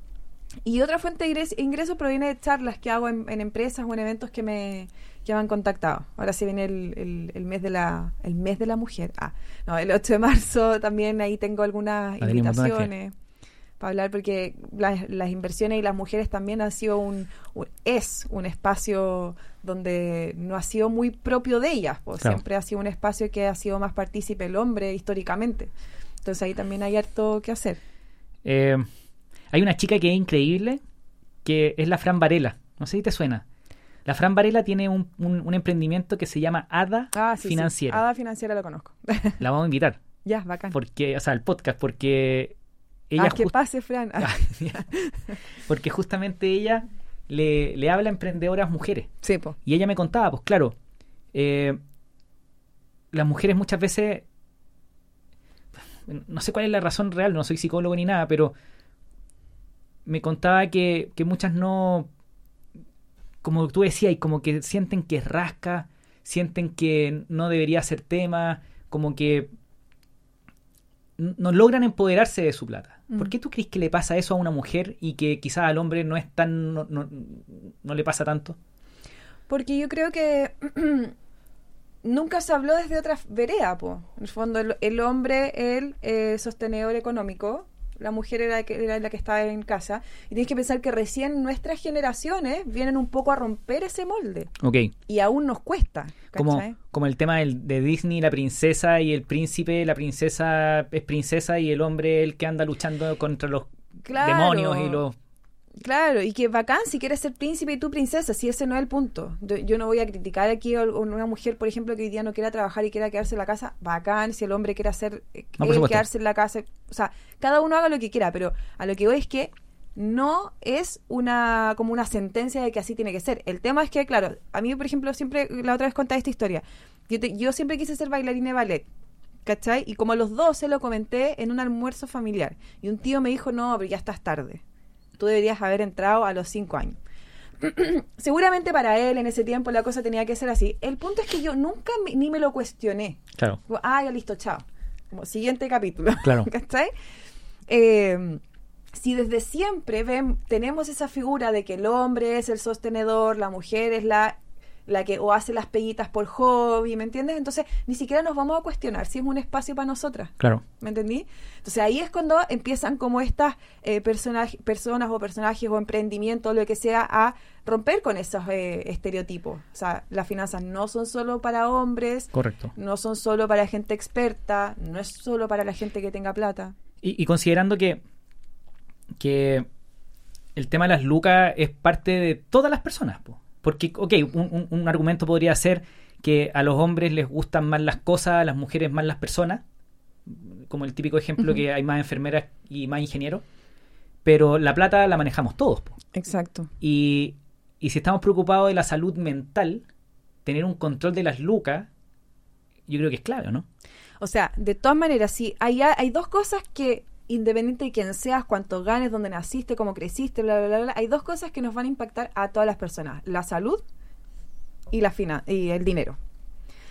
Y otra fuente de ingreso, proviene de charlas que hago en, empresas o en eventos que me, que me han contactado. Ahora sí viene el, el, mes de la el mes de la mujer. Ah, no, el 8 de marzo también ahí tengo algunas invitaciones hablar porque las, inversiones y las mujeres también han sido un, es un espacio donde no ha sido muy propio de ellas, pues siempre ha sido un espacio que ha sido más partícipe el hombre históricamente. Entonces ahí también hay harto que hacer. Eh, hay una chica que es increíble, que es la Fran Varela. No sé si te suena. La Fran Varela tiene un, un, emprendimiento que se llama Ada ah, Financiera. Ada Financiera lo conozco. la vamos a invitar. Ya, bacán. Porque, o sea, el podcast, porque ella ah, que pase, Fran. porque justamente ella le, le, habla a emprendedoras mujeres. Sí, Y ella me contaba, pues claro, eh, las mujeres muchas veces, no sé cuál es la razón real, no soy psicólogo ni nada, pero me contaba que, que muchas no, como tú decías, y como que sienten que rasca, sienten que no debería ser tema, como que no logran empoderarse de su plata. ¿Por mm. qué tú crees que le pasa eso a una mujer y que quizás al hombre no es tan no, no, le pasa tanto? Porque yo creo que nunca se habló desde otra vereda, po. En el fondo el, hombre, el eh, sostenedor económico, la mujer era, era, la que estaba en casa. Y tienes que pensar que recién nuestras generaciones vienen un poco a romper ese molde. Ok. Y aún nos cuesta. Como, como el tema del, de Disney, la princesa y el príncipe, la princesa es princesa y el hombre el que anda luchando contra los demonios y los Claro, y que bacán si quieres ser príncipe y tú princesa, si ese no es el punto. Yo, no voy a criticar aquí a una mujer, por ejemplo, que hoy día no quiera trabajar y quiera quedarse en la casa, bacán, si el hombre quiere hacer, eh, quedarse en la casa, o sea, cada uno haga lo que quiera, pero a lo que voy es que no es una como una sentencia de que así tiene que ser. El tema es que, claro, a mí, por ejemplo, siempre, la otra vez conté esta historia, yo, yo siempre quise ser bailarina de ballet. ¿Cachai? Y como a los dos se lo comenté en un almuerzo familiar. Y un tío me dijo, no, pero ya estás tarde tú deberías haber entrado a los cinco años. Seguramente para él en ese tiempo la cosa tenía que ser así. El punto es que yo nunca ni me lo cuestioné. Claro. ah, ya listo, chao. Como siguiente capítulo. Claro. ¿Cachai? Eh, si desde siempre ven, tenemos esa figura de que el hombre es el sostenedor, la mujer es la la que o hace las peguitas por hobby, ¿me entiendes? Entonces, ni siquiera nos vamos a cuestionar si es un espacio para nosotras. Claro. ¿Me entendí? Entonces, ahí es cuando empiezan como estas eh, personas o personajes o emprendimientos, lo que sea, a romper con esos eh, estereotipos. O sea, las finanzas no son solo para hombres. Correcto. No son solo para gente experta, no es solo para la gente que tenga plata. Y, considerando que, que el tema de las lucas es parte de todas las personas, pues. Porque, ok, un, argumento podría ser que a los hombres les gustan más las cosas, a las mujeres más las personas. Como el típico ejemplo que hay más enfermeras y más ingenieros, pero la plata la manejamos todos. po. Exacto. Y, y si estamos preocupados de la salud mental, tener un control de las lucas, yo creo que es clave, ¿o ¿no? O sea, de todas maneras, sí, hay, hay dos cosas que, independiente de quién seas, cuánto ganes, dónde naciste, cómo creciste, bla, bla, bla, bla, hay dos cosas que nos van a impactar a todas las personas, la salud y, la fina y el dinero.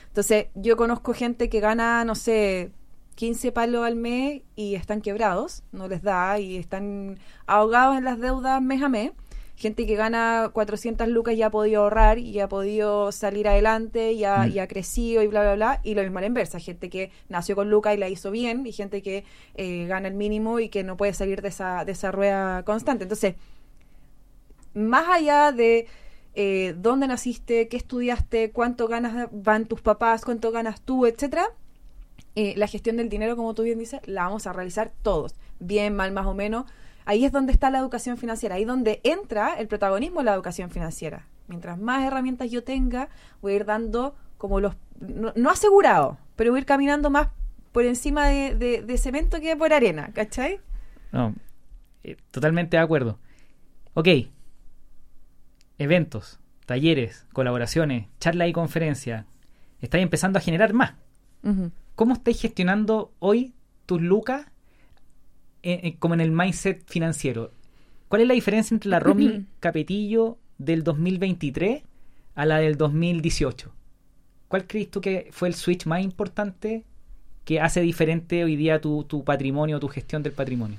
Entonces, yo conozco gente que gana, no sé, 15 palos al mes y están quebrados, no les da, y están ahogados en las deudas mes a mes. Gente que gana 400 lucas y ha podido ahorrar y ha podido salir adelante y ha, Mm. y ha crecido y bla, bla, bla. Y lo mismo a la inversa. Gente que nació con lucas y la hizo bien y gente que eh, gana el mínimo y que no puede salir de esa, de esa rueda constante. Entonces, más allá de eh, dónde naciste, qué estudiaste, cuánto ganas van tus papás, cuánto ganas tú, etcétera, eh, la gestión del dinero, como tú bien dices, la vamos a realizar todos, bien, mal, más o menos. Ahí es donde está la educación financiera, ahí donde entra el protagonismo de la educación financiera. Mientras más herramientas yo tenga, voy a ir dando como los, no, no asegurado, pero voy a ir caminando más por encima de, de- de cemento que por arena, ¿cachai? No, eh, totalmente de acuerdo. Ok. Eventos, talleres, colaboraciones, charlas y conferencias. Estáis empezando a generar más. ¿Cómo estáis gestionando hoy tus lucas eh, eh, como en el mindset financiero? ¿Cuál es la diferencia entre la Romy Capetillo del 2023 a la del 2018? ¿Cuál crees tú que fue el switch más importante que hace diferente hoy día tu, tu patrimonio, tu gestión del patrimonio?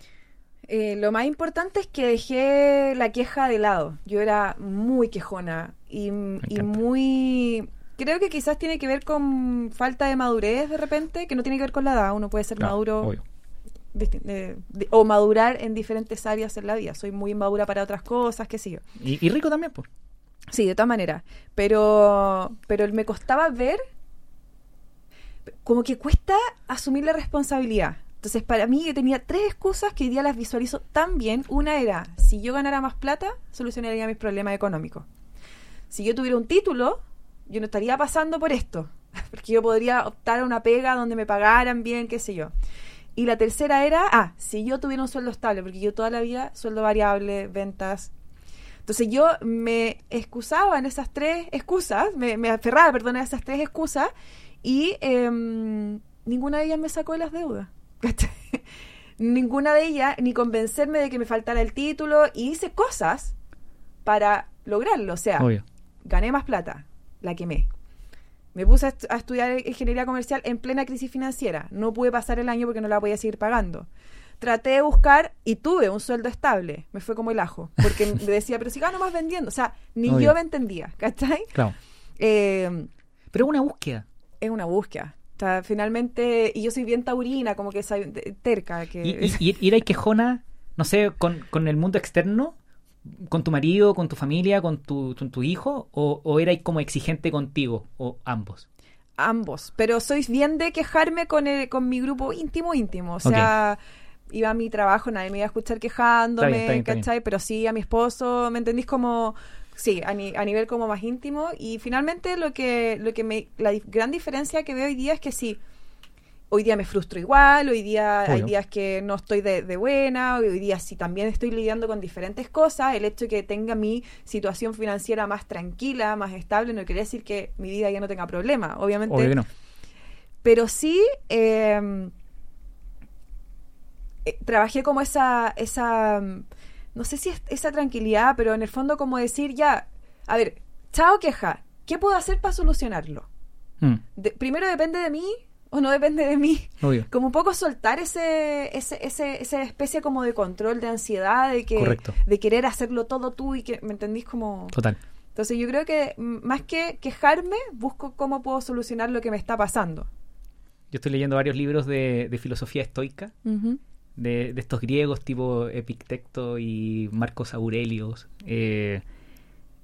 Eh, lo más importante es que dejé la queja de lado. Yo era muy quejona y, muy... Creo que quizás tiene que ver con falta de madurez de repente, que no tiene que ver con la edad. Uno puede ser maduro obvio. Eh, o madurar en diferentes áreas en la vida. Soy muy inmadura para otras cosas, qué sé yo. Y, y rico también, pues. Sí, de todas maneras. Pero, pero me costaba ver como que cuesta asumir la responsabilidad. Entonces, para mí, yo tenía tres excusas que hoy día las visualizo tan bien. Una era, si yo ganara más plata, solucionaría mis problemas económicos. Si yo tuviera un título, yo no estaría pasando por esto. Porque yo podría optar a una pega donde me pagaran bien, qué sé yo. Y la tercera era, ah, si yo tuviera un sueldo estable, porque yo toda la vida, sueldo variable, ventas, entonces yo me excusaba en esas tres excusas, me, me aferraba, perdón, a esas tres excusas y em, ninguna de ellas me sacó de las deudas. ninguna de ellas, ni convencerme de que me faltara el título y hice cosas para lograrlo. O sea, Obvio. gané más plata, la quemé. Me puse a, estu- a estudiar ingeniería comercial en plena crisis financiera. No pude pasar el año porque no la podía seguir pagando. Traté de buscar y tuve un sueldo estable. Me fue como el ajo. Porque me decía, pero si gano más vendiendo. O sea, ni Obvio. yo me entendía. ¿Cachai? Claro. Eh, Pero una búsqueda. es una búsqueda. O sea, finalmente, y yo soy bien taurina, como que soy terca. Que, Y, y, y- quejona, no sé, con, con el mundo externo, con tu marido, con tu familia, con tu, con tu hijo, o, o erais como exigente contigo, o ambos. ambos, pero soy bien de quejarme con el, con mi grupo íntimo íntimo, o sea, iba a mi trabajo, nadie me iba a escuchar quejándome, Está bien, está bien, está bien. ¿cachai? Pero sí a mi esposo, ¿me entendís? Como, sí, a, ni- a nivel como más íntimo y finalmente lo que, lo que me, la gran diferencia que veo hoy día es que sí, hoy día me frustro igual, hoy día hay días que no estoy de, de buena, hoy día sí también estoy lidiando con diferentes cosas, el hecho de que tenga mi situación financiera más tranquila, más estable, no quiere decir que mi vida ya no tenga problemas, obviamente Obvio que no. pero sí eh, eh, trabajé como esa, esa, mm, no sé si es esa tranquilidad, pero en el fondo como decir ya, a ver, chao queja, ¿qué puedo hacer para solucionarlo? Mm, De- primero depende de mí o no depende de mí. obvio. Como un poco soltar ese, ese, ese, esa especie como de control, de ansiedad, de que, Correcto. de querer hacerlo todo tú y que, ¿me entendís? Como... Total. Entonces yo creo que más que quejarme, busco cómo puedo solucionar lo que me está pasando. Yo estoy leyendo varios libros de, de filosofía estoica, de, de estos griegos tipo Epicteto y Marcos Aurelios, eh,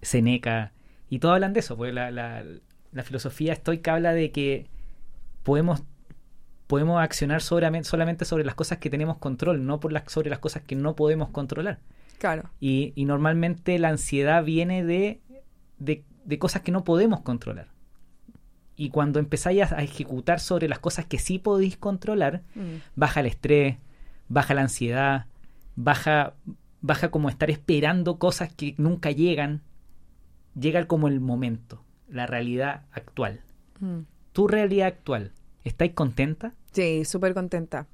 Seneca, y todos hablan de eso, porque la, la- la filosofía estoica habla de que podemos, podemos accionar solamente sobre las cosas que tenemos control, no por las, sobre las cosas que no podemos controlar. Claro. Y, y normalmente la ansiedad viene de, de, de cosas que no podemos controlar. Y cuando empezáis a, a ejecutar sobre las cosas que sí podéis controlar, Mm. baja el estrés, baja la ansiedad, baja, baja como estar esperando cosas que nunca llegan, llega como el momento, la realidad actual. Mm. Tu realidad actual, ¿estáis contenta? Sí, súper contenta.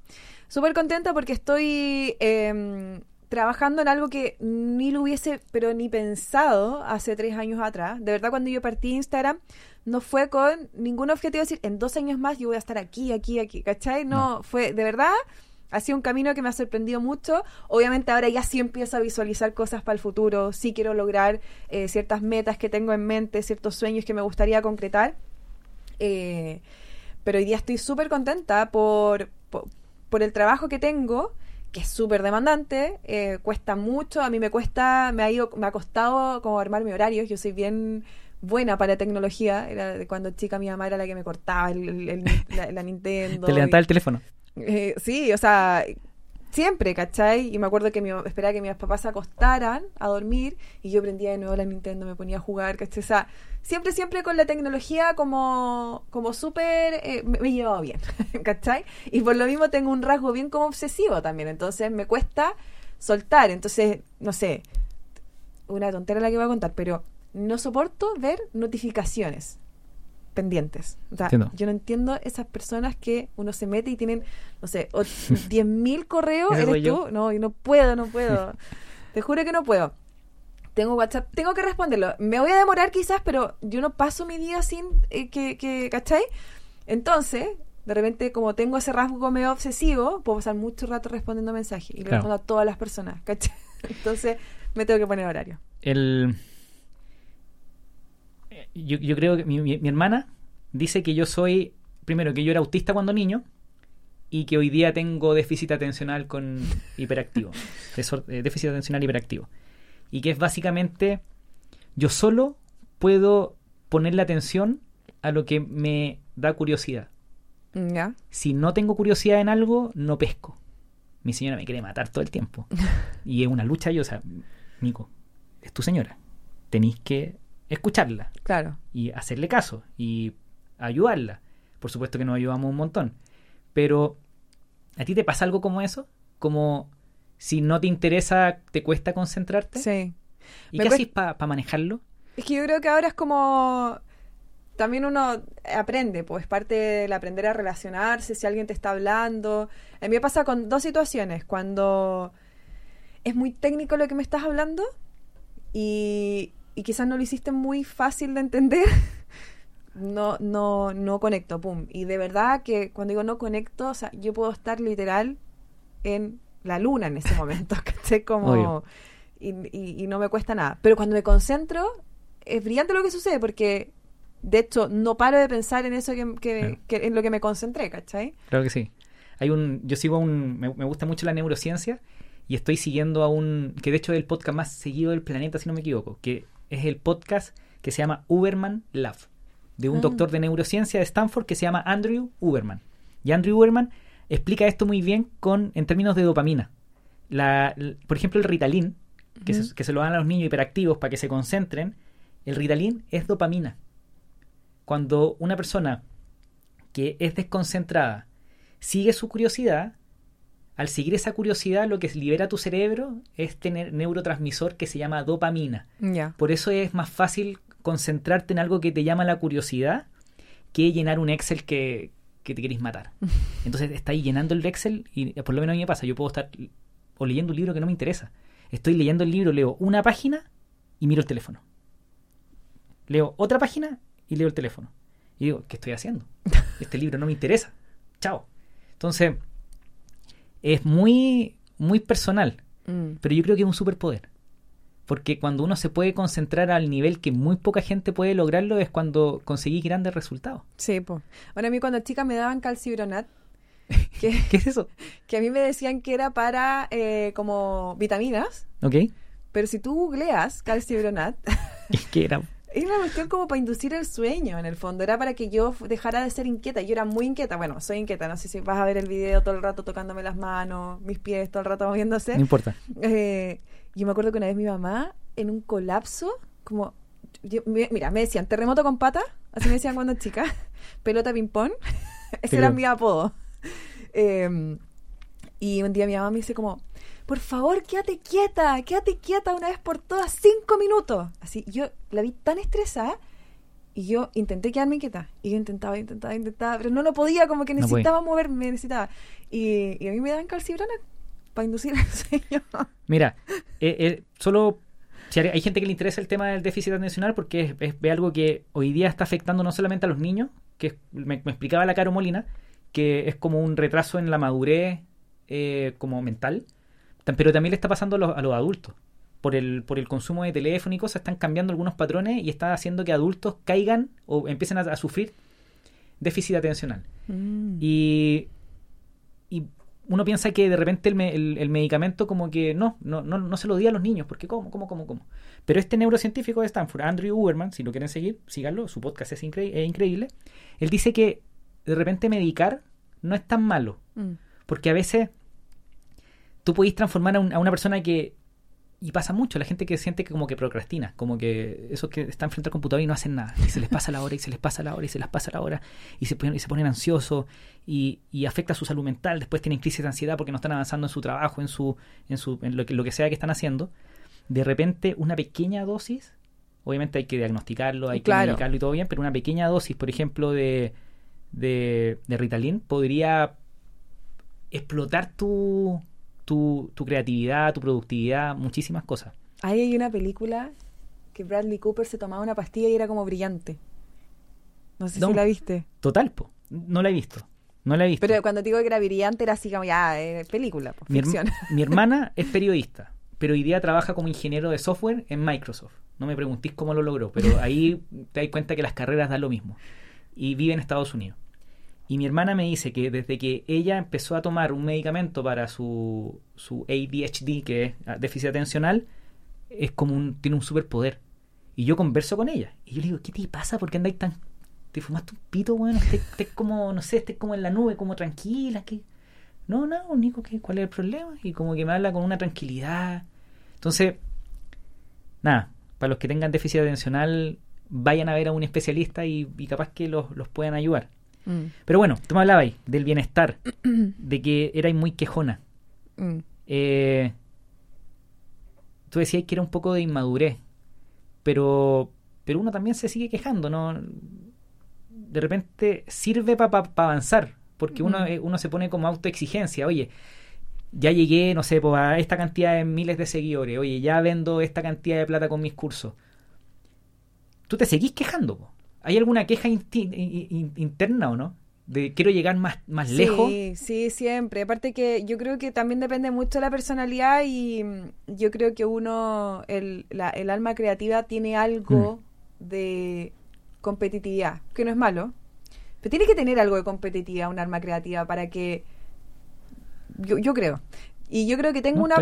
Súper contenta porque estoy em, trabajando en algo que ni lo hubiese, pero ni pensado hace tres años atrás. De verdad, cuando yo partí Instagram, no fue con ningún objetivo de decir, en dos años más yo voy a estar aquí, aquí, aquí, ¿cachai? No, No. fue, de verdad, ha sido un camino que me ha sorprendido mucho. Obviamente ahora ya sí empiezo a visualizar cosas para el futuro, sí quiero lograr eh, ciertas metas que tengo en mente, ciertos sueños que me gustaría concretar. Eh, pero hoy día estoy súper contenta por, por, por el trabajo que tengo, que es súper demandante, eh, cuesta mucho, a mí me cuesta, me ha ido, me ha costado como armar mi horario, yo soy bien buena para la tecnología, era de cuando chica mi mamá era la que me cortaba el, el- el- la, la Nintendo. Te y- levantaba el teléfono. eh, sí, o sea, siempre, ¿cachai? Y me acuerdo que mi, esperaba que mis papás se acostaran a dormir y yo prendía de nuevo la Nintendo, me ponía a jugar, ¿cachai? O sea, siempre, siempre con la tecnología como, como súper, eh, me, me he llevado bien, ¿cachai? Y por lo mismo tengo un rasgo bien como obsesivo también, entonces me cuesta soltar, entonces, no sé, una tontera la que voy a contar, pero no soporto ver notificaciones pendientes. O sea, Entiendo. yo no entiendo esas personas que uno se mete y tienen, no sé, o- 10.000 correos, ¿eres yo. tú? No, y no puedo, no puedo. Te juro que no puedo. Tengo WhatsApp, tengo que responderlo. Me voy a demorar quizás, pero yo no paso mi día sin eh, que, que, ¿cachai? Entonces, de repente, como tengo ese rasgo medio obsesivo, puedo pasar mucho rato respondiendo mensajes y le Claro. respondo a todas las personas, ¿cachai? Entonces, me tengo que poner horario. El... Yo, yo creo que mi, mi- mi hermana dice que yo soy, primero, que yo era autista cuando niño y que hoy día tengo déficit atencional con hiperactivo. Eh, déficit atencional hiperactivo. Y que es básicamente, yo solo puedo ponerle atención a lo que me da curiosidad. ¿Ya? Si no tengo curiosidad en algo, no pesco. Mi señora me quiere matar todo el tiempo. Y es una lucha, yo, o sea, Nico, es tu señora. Tenéis que escucharla Claro. y hacerle caso y ayudarla. Por supuesto que nos ayudamos un montón. Pero, ¿a ti te pasa algo como eso? Como si no te interesa, te cuesta concentrarte. Sí. ¿Y Me qué haces para manejarlo? Es que yo creo que ahora es como también uno aprende, pues parte del aprender a relacionarse, si alguien te está hablando. A mí me pasa con dos situaciones, cuando es muy técnico lo que me estás hablando y, y quizás no lo hiciste muy fácil de entender, no, no, no conecto, pum. Y de verdad que cuando digo no conecto, o sea, yo puedo estar literal en la luna en ese momento, ¿cachai? Como... Y, y- y no me cuesta nada. Pero cuando me concentro, es brillante lo que sucede porque, de hecho, no paro de pensar en eso que, que- Claro. que- en lo que me concentré, ¿cachai? Claro que sí. Hay un, yo sigo a un, me, me gusta mucho la neurociencia y estoy siguiendo a un, que de hecho es el podcast más seguido del planeta, si no me equivoco, que es el podcast que se llama Uberman Lab, de un Ah. doctor de neurociencia de Stanford que se llama Andrew Uberman. Y Andrew Uberman explica esto muy bien con, en términos de dopamina. La, por ejemplo, el Ritalin, que, se, que se lo dan a los niños hiperactivos para que se concentren, el Ritalin es dopamina. Cuando una persona que es desconcentrada sigue su curiosidad, al seguir esa curiosidad lo que libera tu cerebro es tener neurotransmisor que se llama dopamina. Por eso es más fácil concentrarte en algo que te llama la curiosidad que llenar un Excel que, que te queréis matar. Entonces está ahí llenando el Excel y por lo menos a mí me pasa, yo puedo estar o leyendo un libro que no me interesa. Estoy leyendo el libro, leo una página y miro el teléfono. Leo otra página y leo el teléfono. Y digo, ¿qué estoy haciendo? Este libro no me interesa. Chao. Entonces, es muy, muy personal, Mm. pero yo creo que es un superpoder. Porque cuando uno se puede concentrar al nivel que muy poca gente puede lograrlo es cuando conseguís grandes resultados. Sí, pues. Bueno, a mí cuando chica me daban calcibronat, que, ¿Qué es eso? que a mí me decían que era para eh, como vitaminas, ¿Ok? pero si tú googleas calcibronat, ¿Qué era? Es una cuestión como para inducir el sueño, en el fondo. Era para que yo dejara de ser inquieta. Yo era muy inquieta. Bueno, soy inquieta. No sé si vas a ver el video todo el rato tocándome las manos, mis pies todo el rato moviéndose. No importa. Eh, yo me acuerdo que una vez mi mamá, en un colapso, como. yo- mira, me decían terremoto con pata. Así me decían cuando chica. Pelota ping-pong. Ese Pero- era mi apodo. Eh, Y un día mi mamá me dice como, por favor, quédate quieta, quédate quieta una vez por todas, cinco minutos. Así, yo la vi tan estresada y yo intenté quedarme quieta. Y yo intentaba, intentaba, intentaba, pero no lo podía, como que No necesitaba moverme, necesitaba. Y, y a mí me dan calcibrana para inducir el sueño. Mira, eh, eh, solo si hay hay gente que le interesa el tema del déficit atencional porque es, es- es algo que hoy día está afectando no solamente a los niños, que es- me, me explicaba la Caro Molina, que es como un retraso en la madurez eh, como mental, pero también le está pasando a los, a los adultos. Por el, por el consumo de teléfono y cosas, están cambiando algunos patrones y está haciendo que adultos caigan o empiecen a, a sufrir déficit atencional. Y, y uno piensa que de repente el, me- el- el medicamento como que no, no, no, no se lo di a los niños, porque ¿cómo, cómo, cómo, cómo? Pero este neurocientífico de Stanford, Andrew Uberman, si lo quieren seguir, síganlo, su podcast es, incre- es increíble, él dice que de repente medicar no es tan malo, Mm. porque a veces tú podéis transformar a, un- a una persona que... Y pasa mucho, la gente que siente que como que procrastina, como que esos que están frente al computador y no hacen nada, y se les pasa la hora, y se les pasa la hora, y se les pasa la hora, y se ponen, y se ponen ansiosos, y, y afecta su salud mental, después tienen crisis de ansiedad porque no están avanzando en su trabajo, en su, en su, en lo que, lo que sea que están haciendo. De repente, una pequeña dosis, obviamente hay que diagnosticarlo, hay que medicarlo y todo bien, pero una pequeña dosis, por ejemplo, de, de, de Ritalin podría explotar tu, tu, tu creatividad, tu productividad, muchísimas cosas. Ahí hay una película que Bradley Cooper se tomaba una pastilla y era como brillante. No sé No. si la viste. Total, po. No la he visto. No la he visto. Pero cuando te digo que era brillante era así como ya, eh, película, po, Mi, mi hermana es periodista, pero hoy día trabaja como ingeniero de software en Microsoft. No me preguntéis cómo lo logró, pero ahí te das cuenta que las carreras dan lo mismo. Y vive en Estados Unidos. Y mi hermana me dice que desde que ella empezó a tomar un medicamento para su, su ADHD, que es ah, déficit atencional, es como un, tiene un superpoder. Y yo converso con ella. Y yo le digo, ¿qué te pasa? ¿Por qué andáis tan... ¿Te fumaste un pito, bueno? Estés, como, no sé, estés como en la nube, como tranquila, que... No, no, Nico, ¿qué, ¿cuál es el problema? Y como que me habla con una tranquilidad. Entonces, nada, para los que tengan déficit atencional, vayan a ver a un especialista y, y capaz que los, los puedan ayudar. Mm, Pero bueno, tú me hablabas del bienestar, de que erais muy quejona. mm. Eh, tú decías que era un poco de inmadurez, pero, pero uno también se sigue quejando, ¿no? De repente sirve para avanzar, porque uno, Ujú. eh, uno se pone como autoexigencia, oye, ya llegué, no sé, pues, a esta cantidad de miles de seguidores, oye, ya vendo esta cantidad de plata con mis cursos. Tú te seguís quejando, po. ¿Hay alguna queja inti- in- in- interna o no? De quiero llegar más, más lejos. Sí, sí, siempre. Aparte que yo creo que también depende mucho de la personalidad y mm, yo creo que uno, el, la- el alma creativa tiene algo de competitividad, que no es malo, pero tiene que tener algo de competitividad, un alma creativa, para que... Yo, yo creo. Y yo creo que tengo No, una,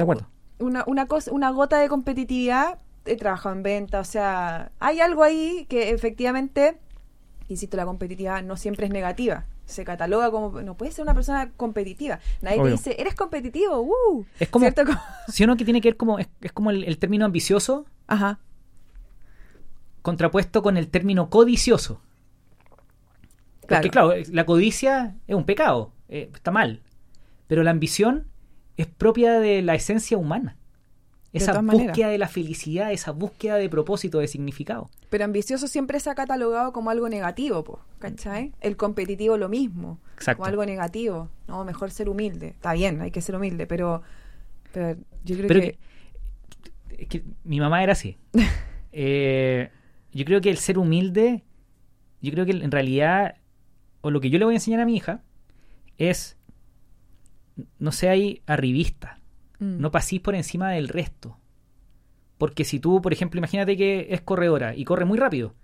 una, una, cosa, una gota de competitividad. He trabajado en venta, o sea, hay algo ahí que efectivamente, insisto, la competitividad no siempre es negativa. Se cataloga como, no puedes ser una persona competitiva. Nadie Obvio. te dice, eres competitivo, ¡uh! Es como, ¿Cierto? Si uno que tiene que ver como, es, es como el, el término ambicioso Ajá. contrapuesto con el término codicioso. Porque Claro. claro, la codicia es un pecado, eh, está mal. Pero la ambición es propia de la esencia humana. Esa búsqueda maneras. de la felicidad, esa búsqueda de propósito, de significado. Pero ambicioso siempre se ha catalogado como algo negativo, po, ¿cachai? El competitivo lo mismo, Exacto. como algo negativo. No, mejor ser humilde. Está bien, hay que ser humilde, pero, pero yo creo Pero que... que, es que mi mamá era así. Eh, yo creo que el ser humilde, yo creo que en realidad, o lo que yo le voy a enseñar a mi hija, es no seáis arribista. Mm. no pasís por encima del resto. Porque si tú, por ejemplo, imagínate que es corredora y corre muy rápido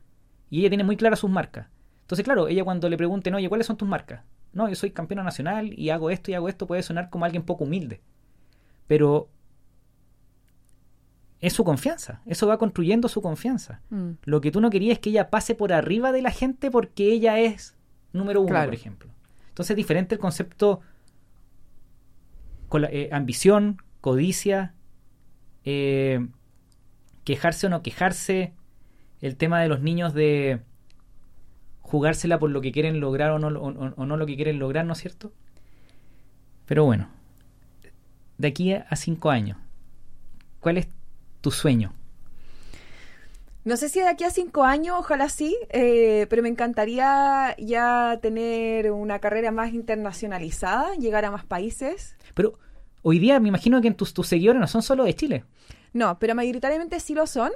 y ella tiene muy claras sus marcas. Entonces, claro, ella cuando le pregunten, oye, ¿cuáles son tus marcas? No, yo soy campeona nacional y hago esto y hago esto, puede sonar como alguien poco humilde. Pero es su confianza, eso va construyendo su confianza. Mm. Lo que tú no querías es que ella pase por arriba de la gente porque ella es número uno, Claro. por ejemplo. Entonces es diferente el concepto eh, ambición, codicia, eh, quejarse o no quejarse, el tema de los niños de jugársela por lo que quieren lograr o no, o- no lo que quieren lograr, ¿no es cierto? Pero bueno, de aquí a cinco años? ¿Cuál es tu sueño? No sé si de aquí a cinco años, ojalá sí, eh, pero me encantaría ya tener una carrera más internacionalizada, llegar a más países. Pero hoy día me imagino que tus, tus seguidores no son solo de Chile. No, pero mayoritariamente sí lo son.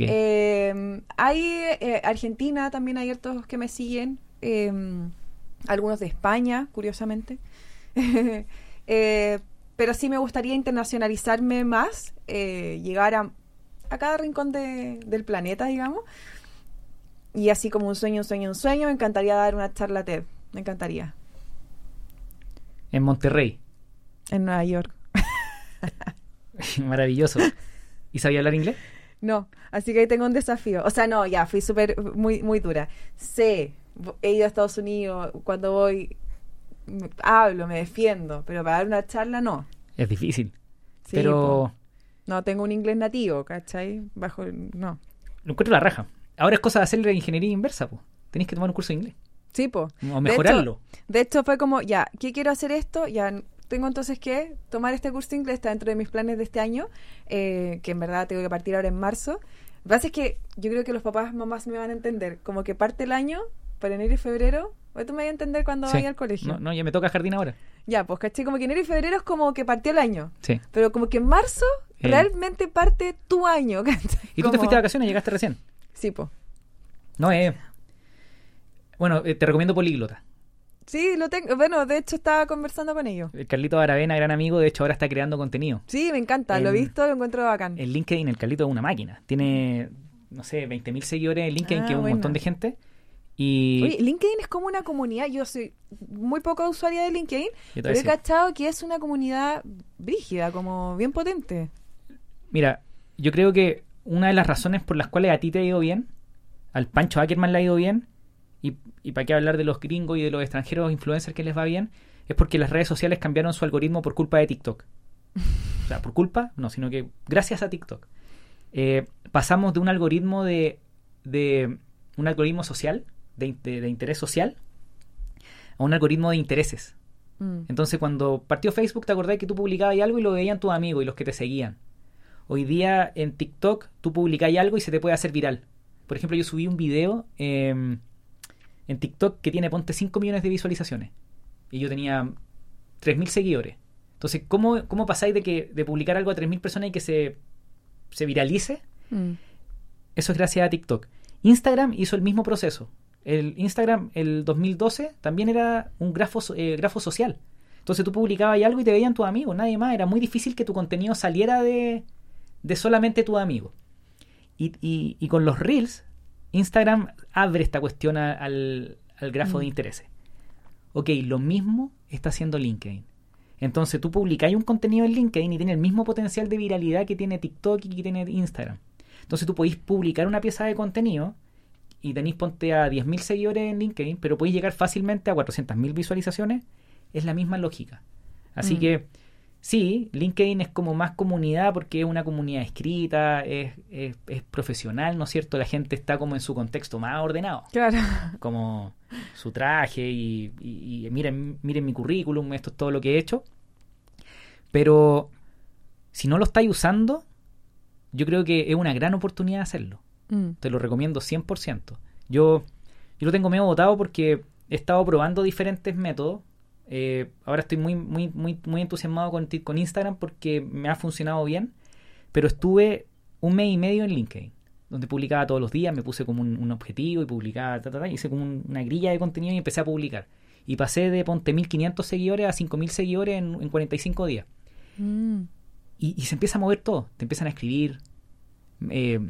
Eh, hay eh, Argentina, también hay otros que me siguen, em, algunos de España, curiosamente. pero sí me gustaría internacionalizarme más, llegar a a cada rincón del planeta, digamos. Y así como un sueño, un sueño, un sueño, me encantaría dar una charla TED. Me encantaría. En Monterrey. En Nueva York. Maravilloso. ¿Y sabía hablar inglés? No, así que ahí tengo un desafío. O sea, no, ya, fui súper, muy, muy dura. Sé, he ido a Estados Unidos, cuando voy, hablo, me defiendo, pero para dar una charla no. Es difícil. pero... No tengo un inglés nativo, ¿cachai? Bajo, no. Lo encuentro la raja. Ahora es cosa de hacer la ingeniería inversa, pues. Tenéis que tomar un curso de inglés. Sí, pues. O mejorarlo. De hecho, fue como, ya, ¿qué quiero hacer esto? Ya, tengo entonces que tomar este curso de inglés, está dentro de mis planes de este año, eh, que en verdad tengo que partir ahora en marzo. Lo que pasa es que yo creo que los papás, mamás me van a entender, como que parte el año, para enero y febrero, tú me vas a entender cuando vaya al colegio. No, no, ya me toca jardín ahora. Ya, pues caché, como que enero y febrero es como que partió el año. Sí. Pero como que en marzo eh. realmente parte tu año, ¿Y tú te fuiste de vacaciones y llegaste recién? Sí, pues. No, eh. Bueno, eh, te recomiendo Políglota. Sí, lo tengo. Bueno, de hecho estaba conversando con ellos. El Carlito Aravena, gran amigo, de hecho ahora está creando contenido. Sí, me encanta. lo he visto, lo encuentro bacán. El LinkedIn, el Carlito es una máquina. Tiene, no sé, 20.000 seguidores en LinkedIn, ah, que es un montón de gente. Y... Oye, LinkedIn es como una comunidad. Yo soy muy poco usuaria de LinkedIn, pero he cachado que es una comunidad brígida, como bien potente. Mira, yo creo que una de las razones por las cuales a ti te ha ido bien, al Pancho Ackerman le ha ido bien, y, y para qué hablar de los gringos y de los extranjeros influencers que les va bien, es porque las redes sociales cambiaron su algoritmo por culpa de TikTok. o sea, por culpa, no, sino que gracias a TikTok. Eh, pasamos de un algoritmo de, de un algoritmo social de, interés social a un algoritmo de intereses. Mm. Entonces, cuando partió Facebook, te acordás que tú publicabas algo y lo veían tus amigos y los que te seguían. Hoy día en TikTok tú publicáis algo y se te puede hacer viral. Por ejemplo, yo subí un video em, en TikTok que tiene, ponte, 5 millones de visualizaciones. Y yo tenía 3.000 seguidores. Entonces, ¿cómo, cómo pasáis de, que, de publicar algo a 3.000 personas y que se, se viralice? Mm. Eso es gracias a TikTok. Instagram hizo el mismo proceso. El Instagram, el 2012, también era un grafo, eh, grafo social. Entonces tú publicabas algo y te veían tus amigos, nadie más. Era muy difícil que tu contenido saliera de, de solamente tus amigos. Y, y, con los Reels, Instagram abre esta cuestión al, al, grafo de mm. intereses. Ok, lo mismo está haciendo LinkedIn. Entonces tú publicas un contenido en LinkedIn y tiene el mismo potencial de viralidad que tiene TikTok y que tiene Instagram. Entonces tú podéis publicar una pieza de contenido y tenéis ponte a 10.000 seguidores en LinkedIn, pero podéis llegar fácilmente a 400.000 visualizaciones, es la misma lógica. Así mm. que sí, LinkedIn es como más comunidad porque es una comunidad escrita, es, es, profesional, ¿no es cierto? La gente está como en su contexto más ordenado. Claro. Como su traje y, miren, miren mi currículum, esto es todo lo que he hecho. Pero si no lo estáis usando, yo creo que es una gran oportunidad de hacerlo. Mm. Te lo recomiendo 100%. Yo, yo lo tengo medio votado porque he estado probando diferentes métodos. Eh, ahora estoy muy, muy, muy, muy entusiasmado con, con Instagram porque me ha funcionado bien. Pero estuve un mes y medio en LinkedIn, donde publicaba todos los días, me puse como un, objetivo y publicaba, hice como una grilla de contenido y empecé a publicar. Y pasé de ponte 1500 seguidores a 5000 seguidores en, en 45 días. Mm. Y, y, se empieza a mover todo. Te empiezan a escribir. Eh,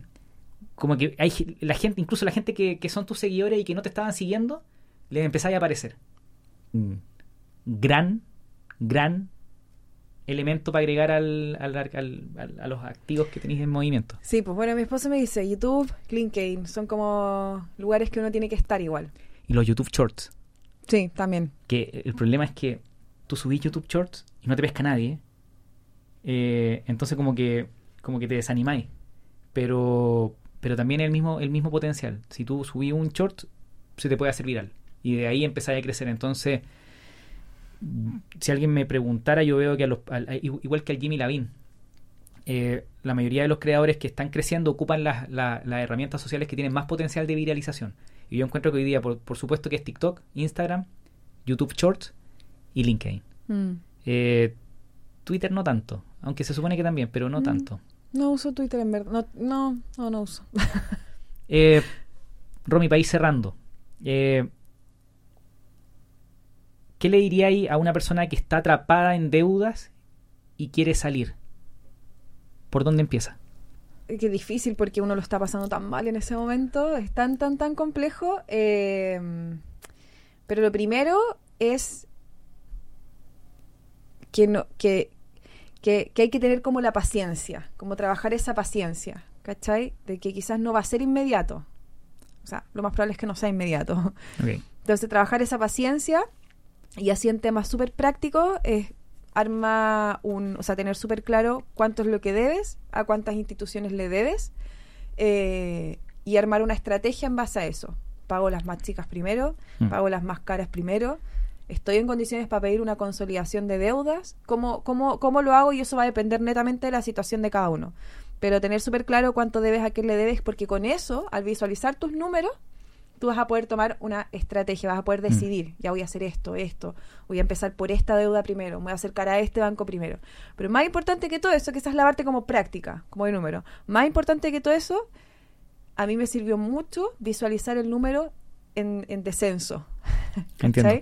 como que hay la gente, incluso la gente que, son tus seguidores y que no te estaban siguiendo, les empezáis a aparecer. gran, gran elemento para agregar al, a los activos que tenéis en movimiento. Sí, pues bueno, mi esposo me dice, YouTube, LinkedIn, son como lugares que uno tiene que estar igual. Y los YouTube Shorts. Sí, también. Que el problema es que tú subís YouTube Shorts y no te pesca nadie. Eh, entonces como que, como que te desanimáis. Pero pero también el mismo, el mismo potencial. Si tú subís un short, se te puede hacer viral. Y de ahí empezáis a crecer. Entonces, si alguien me preguntara, yo veo que a los, al- igual que al Jimmy Lavin, eh, la mayoría de los creadores que están creciendo ocupan las, la- las herramientas sociales que tienen más potencial de viralización. Y yo encuentro que hoy día, por, por supuesto, que es TikTok, Instagram, YouTube Shorts y LinkedIn. Mm. Eh, Twitter no tanto, aunque se supone que también, pero no Mm. tanto. No uso Twitter en verdad. No, no, no, no uso. Eh, Romy, país cerrando. Eh, ¿Qué le diríais a una persona que está atrapada en deudas y quiere salir? ¿Por dónde empieza? Qué difícil porque uno lo está pasando tan mal en ese momento. Es tan, tan, tan complejo. eh, pero lo primero es que, no, que, que, que hay que tener como la paciencia, como trabajar esa paciencia, ¿cachai? De que quizás no va a ser inmediato. O sea, lo más probable es que no sea inmediato. Entonces, trabajar esa paciencia y así en temas súper prácticos es arma un, o sea, tener súper claro cuánto es lo que debes, a cuántas instituciones le debes eh, y armar una estrategia en base a eso. Pago las más chicas primero, Mm. pago las más caras primero. Estoy en condiciones para pedir una consolidación de deudas. ¿Cómo, cómo, cómo lo hago? Y eso va a depender netamente de la situación de cada uno. Pero tener súper claro cuánto debes, a qué le debes, porque con eso, al visualizar tus números, tú vas a poder tomar una estrategia, vas a poder decidir, ya voy a hacer esto, esto, voy a empezar por esta deuda primero, me voy a acercar a este banco primero. Pero más importante que todo eso, es la parte como práctica, como de número, más importante que todo eso, a mí me sirvió mucho visualizar el número en, en descenso. Entiendo.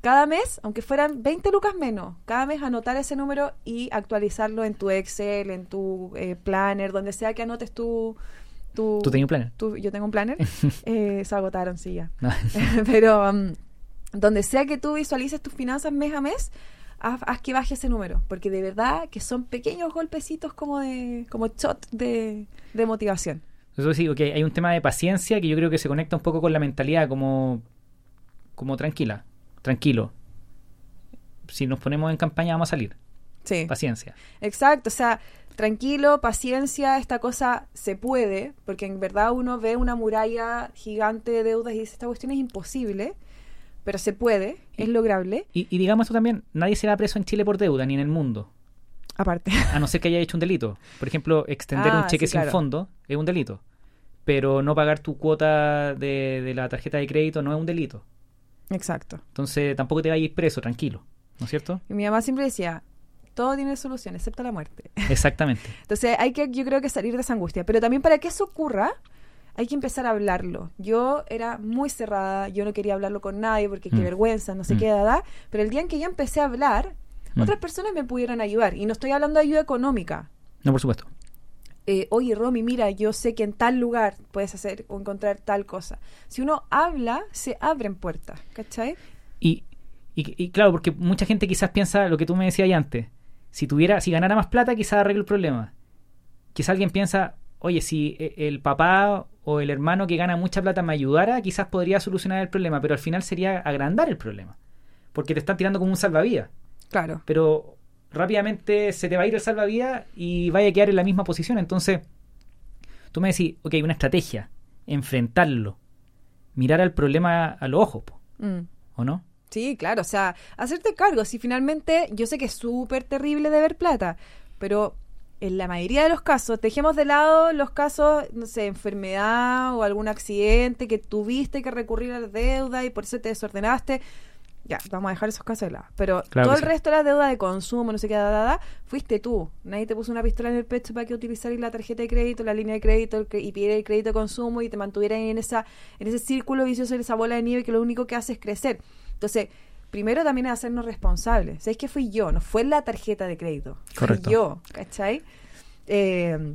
Cada mes, aunque fueran 20 lucas menos, cada mes anotar ese número y actualizarlo en tu Excel, en tu eh, planner, donde sea que anotes tu... tu ¿Tú tenías un planner? tu- yo tengo un planner. eh, se agotaron, sí, ya. Pero um, donde sea que tú visualices tus finanzas mes a mes, haz, haz que baje ese número. Porque de verdad que son pequeños golpecitos como de como shot de, de motivación. Eso sí, ok, hay un tema de paciencia que yo creo que se conecta un poco con la mentalidad, como, como tranquila, tranquilo. Si nos ponemos en campaña vamos a salir. Sí. Paciencia. Exacto, o sea, tranquilo, paciencia, esta cosa se puede, porque en verdad uno ve una muralla gigante de deudas y dice, esta cuestión es imposible, pero se puede, es lograble, Y, y digamos esto también, nadie se va preso en Chile por deuda, ni en el mundo. aparte. A no ser que haya hecho un delito. Por ejemplo, extender Ah, un cheque sí, sin claro. fondo es un delito. Pero no pagar tu cuota de, de la tarjeta de crédito no es un delito. Exacto. Entonces tampoco te vayas preso, tranquilo. ¿No es cierto? Y mi mamá siempre decía, todo tiene solución, excepto la muerte. Exactamente. Entonces hay que, yo creo que salir de esa angustia. Pero también para que eso ocurra, hay que empezar a hablarlo. Yo era muy cerrada, yo no quería hablarlo con nadie porque qué Mm. vergüenza, no sé Mm. qué edad. Pero el día en que ya empecé a hablar, Mm. otras personas me pudieron ayudar. Y no estoy hablando de ayuda económica. No, por supuesto. Eh, Oye, Romy, mira, yo sé que en tal lugar puedes hacer o encontrar tal cosa. Si uno habla, se abren puertas, ¿cachai? Y, y, y claro, porque mucha gente quizás piensa lo que tú me decías ahí antes. Si tuviera, si ganara más plata, quizás arregle el problema. Quizás alguien piensa, oye, si e- el papá o el hermano que gana mucha plata me ayudara, quizás podría solucionar el problema, pero al final sería agrandar el problema. Porque te están tirando como un salvavidas. Claro. Pero rápidamente se te va a ir el salvavidas y vaya a quedar en la misma posición. Entonces, tú me decís, ok, una estrategia, enfrentarlo, mirar al problema a los ojos, Mm. ¿o no? Sí, claro, o sea, hacerte cargo. Si finalmente, yo sé que es súper terrible deber plata, pero en la mayoría de los casos, dejemos de lado los casos, no sé, enfermedad o algún accidente que tuviste que recurrir a la deuda y por eso te desordenaste. Ya, vamos a dejar esos casos de lado. Pero Claro todo el sí. resto de la deuda de consumo, no sé qué, da, da, da, fuiste tú. Nadie te puso una pistola en el pecho para que utilizaras la tarjeta de crédito, la línea de crédito el cre- y pidiera el crédito de consumo y te mantuvieras en esa en ese círculo vicioso, en esa bola de nieve que lo único que hace es crecer. Entonces, primero también es hacernos responsables. ¿Sabes que fui yo? No fue la tarjeta de crédito. Fui Correcto. yo, ¿cachai? Eh,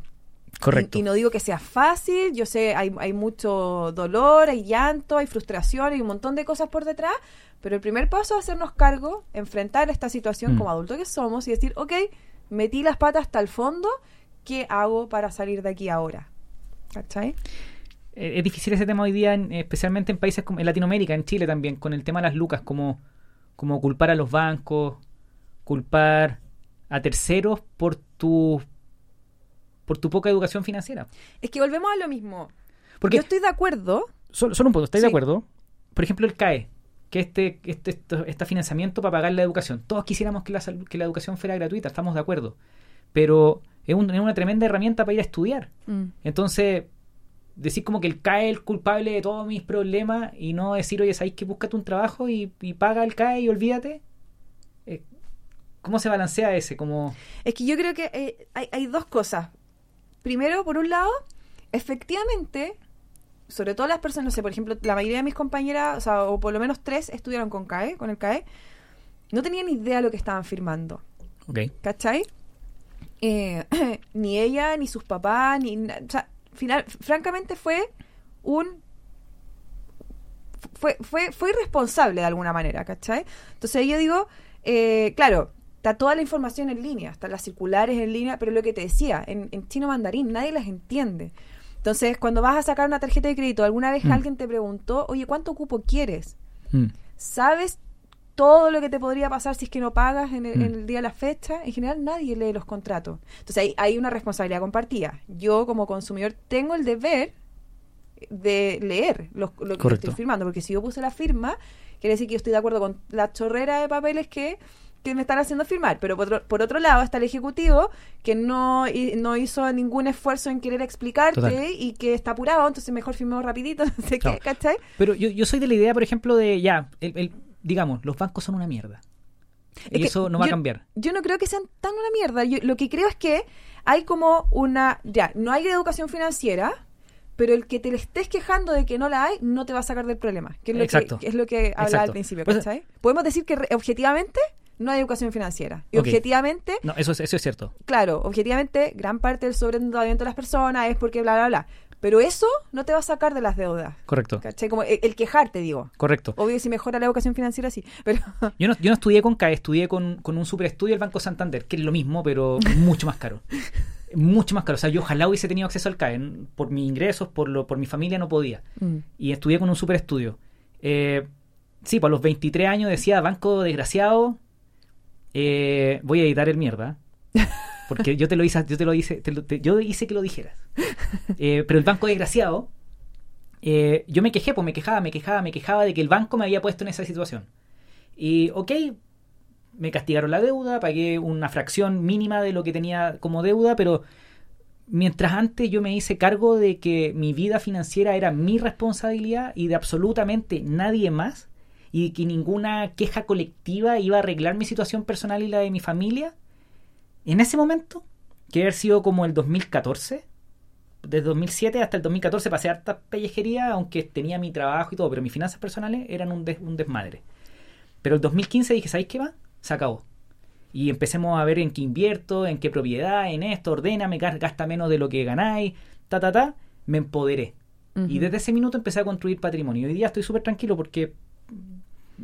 Correcto. y, y no digo que sea fácil, yo sé, hay, hay mucho dolor, hay llanto, hay frustración, hay un montón de cosas por detrás, pero el primer paso es hacernos cargo, enfrentar esta situación Mm. como adultos que somos y decir, ok, metí las patas hasta el fondo, ¿qué hago para salir de aquí ahora? ¿Cachai? Eh, es difícil ese tema hoy día, en- especialmente en países como en Latinoamérica, en Chile también, con el tema de las lucas, como, como culpar a los bancos, culpar a terceros por tu por tu poca educación financiera. Es que volvemos a lo mismo. Porque Yo estoy de acuerdo. solo, solo un punto, ¿estáis de acuerdo? Por ejemplo, el CAE. que este, este, este financiamiento para pagar la educación. Todos quisiéramos que la, que la educación fuera gratuita, estamos de acuerdo. Pero es, un- es una tremenda herramienta para ir a estudiar. Mm. Entonces, decir como que el CAE es el culpable de todos mis problemas y no decir, oye, ¿sabéis que búscate un trabajo y, y paga el CAE y olvídate? Eh, ¿Cómo se balancea ese? Como, Es que yo creo que eh, hay, hay dos cosas. Primero, por un lado, efectivamente, sobre todo las personas, no sé, por ejemplo, la mayoría de mis compañeras, o sea, o por lo menos tres, estudiaron con CAE, con el CAE, no tenían ni idea de lo que estaban firmando. ok, ¿Cachai? Eh, ni ella, ni sus papás, ni... O sea, final, francamente fue un... Fue, fue, fue irresponsable de alguna manera, ¿cachai? Entonces yo digo, eh, claro, está toda la información en línea, están las circulares en línea, pero lo que te decía, en, en chino mandarín, nadie las entiende. Entonces, cuando vas a sacar una tarjeta de crédito, alguna vez Mm. alguien te preguntó, oye, ¿cuánto cupo quieres? Mm, ¿Sabes todo lo que te podría pasar si es que no pagas en el, Mm. en el día de la fecha? En general nadie lee los contratos. Entonces hay, hay una responsabilidad compartida. Yo como consumidor tengo el deber de leer los- lo que estoy firmando, porque si yo puse la firma, quiere decir que yo estoy de acuerdo con la chorrera de papeles que, que me están haciendo firmar. Pero por otro, por otro lado está el Ejecutivo que no, no hizo ningún esfuerzo en querer explicarte Total. y que está apurado, entonces mejor firmemos rapidito, no sé Claro. qué, ¿cachai? Pero yo, yo soy de la idea, por ejemplo, de ya, el, el- digamos, los bancos son una mierda. Es Y eso no va a cambiar. Yo no creo que sean tan una mierda. Yo, lo que creo es que hay como una. Ya, no hay educación financiera, pero el que te le estés quejando de que no la hay, no te va a sacar del problema. Que es lo, Exacto. Que, que es lo que hablaba al principio, Pues- ¿cachai? Podemos decir que objetivamente no hay educación financiera. Y objetivamente, No, eso es, eso es cierto. claro, objetivamente, gran parte del sobreendeudamiento de las personas es porque bla, bla, bla. Pero eso no te va a sacar de las deudas. Correcto. ¿Cachai? Como el, el quejarte, digo. Correcto. Obvio, si mejora la educación financiera, sí. Pero. Yo no, yo no estudié con CAE, estudié con, con un superestudio del Banco Santander, que es lo mismo, pero mucho más caro. Mucho más caro. O sea, yo ojalá hubiese tenido acceso al CAE. Por mis ingresos, por, lo, por mi familia, no podía. Mm. Y estudié con un superestudio. Eh, sí, pues a los 23 años decía, banco desgraciado, eh, voy a editar el mierda. Porque yo te lo hice, yo te lo hice, yo hice que lo dijeras. Eh, pero el banco desgraciado, eh, yo me quejé, pues me quejaba, me quejaba, me quejaba de que el banco me había puesto en esa situación. Y, ok, me castigaron la deuda, pagué una fracción mínima de lo que tenía como deuda, pero mientras antes yo me hice cargo de que mi vida financiera era mi responsabilidad y de absolutamente nadie más, y que ninguna queja colectiva iba a arreglar mi situación personal y la de mi familia, en ese momento, que haber sido como el 2014, desde 2007 hasta el 2014 pasé harta pellejería, aunque tenía mi trabajo y todo, pero mis finanzas personales eran un, des- un desmadre. Pero el 2015 dije, ¿sabéis qué va? Se acabó. Y empecemos a ver en qué invierto, en qué propiedad, en esto, ordéname, ga- gasta menos de lo que ganáis, ta, ta, ta. Me empoderé. Y desde ese minuto empecé a construir patrimonio. Hoy día estoy súper tranquilo porque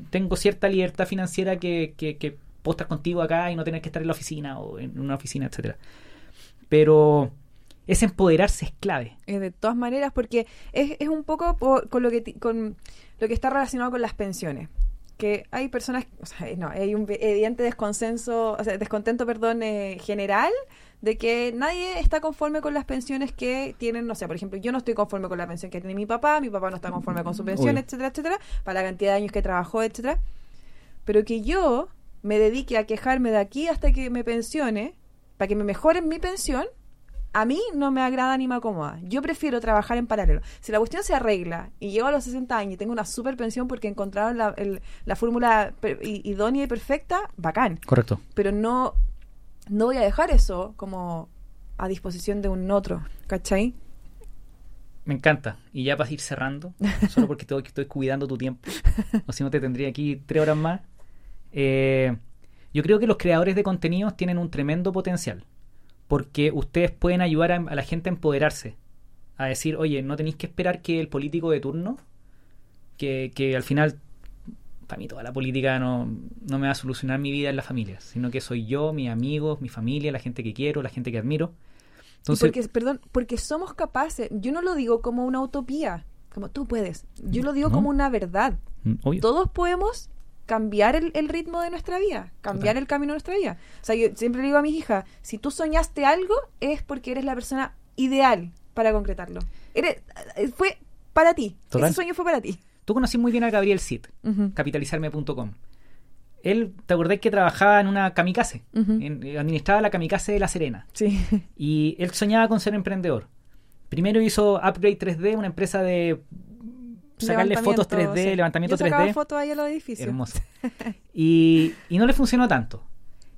tengo cierta libertad financiera que, que, que puedo contigo acá y no tener que estar en la oficina o en una oficina, etcétera. Pero ese empoderarse es clave. Eh, de todas maneras, porque es, es un poco con lo que con lo que está relacionado con las pensiones. Que hay personas, o sea, no, hay un evidente desconsenso, o sea, descontento, perdón, eh, general de que nadie está conforme con las pensiones que tienen, no sé, por ejemplo, yo no estoy conforme con la pensión que tiene mi papá, mi papá no está conforme con su pensión, etcétera, etcétera, para la cantidad de años que trabajó, etcétera. Pero que yo me dedique a quejarme de aquí hasta que me pensione, para que me mejoren mi pensión, a mí no me agrada ni me acomoda. Yo prefiero trabajar en paralelo. Si la cuestión se arregla y llego a los 60 años y tengo una super pensión porque encontraron la, el- la fórmula idónea y perfecta, bacán. Correcto. Pero no, no voy a dejar eso como a disposición de un otro, ¿cachai? Me encanta. Y ya para ir cerrando, solo porque estoy, estoy cuidando tu tiempo, o si no te tendría aquí tres horas más. eh, yo creo que los creadores de contenidos tienen un tremendo potencial, porque ustedes pueden ayudar a, a la gente a empoderarse, a decir, oye, no tenéis que esperar que el político de turno, que, que al final, para mí toda la política no, no me va a solucionar mi vida en la familia, sino que soy yo, mis amigos, mi familia, la gente que quiero, la gente que admiro. Entonces, porque, perdón, porque somos capaces. Yo no lo digo como una utopía, como tú puedes. Yo lo digo No. como una verdad. mm, obvio. todos podemos cambiar el, el ritmo de nuestra vida, cambiar Total. el camino de nuestra vida. O sea, yo siempre le digo a mis hijas, si tú soñaste algo, es porque eres la persona ideal para concretarlo. Eres, eh, fue para ti. Total. Ese sueño fue para ti. Tú conocí muy bien a Gabriel Cid, Ujú. capitalizarme.com. Él, ¿te acordás que trabajaba en una kamikaze? En- administraba la kamikaze de La Serena. Sí. Y él soñaba con ser emprendedor. Primero hizo Upgrade 3D, una empresa de sacarle fotos 3D, sí. levantamiento Yo sacaba 3D. fotos ahí a los edificios. Hermoso. Y, y no le funcionó tanto.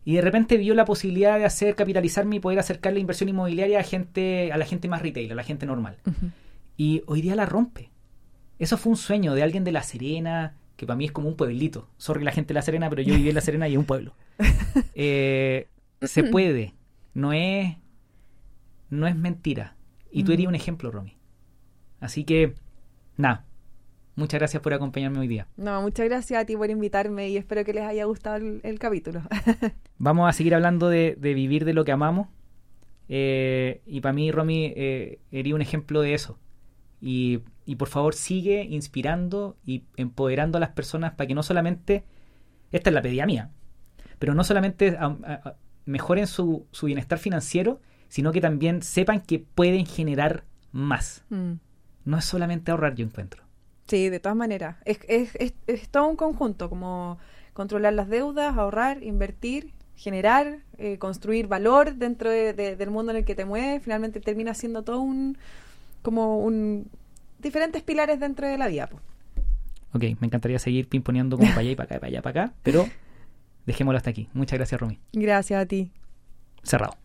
Y de repente vio la posibilidad de hacer capitalizarme y poder acercar la inversión inmobiliaria a gente, a la gente más retail, a la gente normal. Ujú. Y hoy día la rompe. Eso fue un sueño de alguien de La Serena, que para mí es como un pueblito. Sorry la gente de La Serena, pero yo viví en La Serena y es un pueblo. Eh, se puede. No es, no es mentira. Y tú eres un ejemplo, Romy. Así que, nada. Muchas gracias por acompañarme hoy día. No, muchas gracias a ti por invitarme y espero que les haya gustado el, el capítulo. Vamos a seguir hablando de, de vivir de lo que amamos. Eh, y para mí, Romy, eh, eres un ejemplo de eso. Y, y por favor, sigue inspirando y empoderando a las personas para que no solamente. Esta es la pedida mía. Pero no solamente a- a- a- mejoren su, su bienestar financiero, sino que también sepan que pueden generar más. Mm. No es solamente ahorrar, yo encuentro. Sí, de todas maneras. Es, es, es, es todo un conjunto, como controlar las deudas, ahorrar, invertir, generar, eh, construir valor dentro de- de- del mundo en el que te mueves. Finalmente termina siendo todo un, como un, diferentes pilares dentro de la vida. po. Ok, me encantaría seguir pimponeando como para allá y para acá, para allá, para acá, pero dejémoslo hasta aquí. Muchas gracias, Romy. Gracias a ti. Cerrado.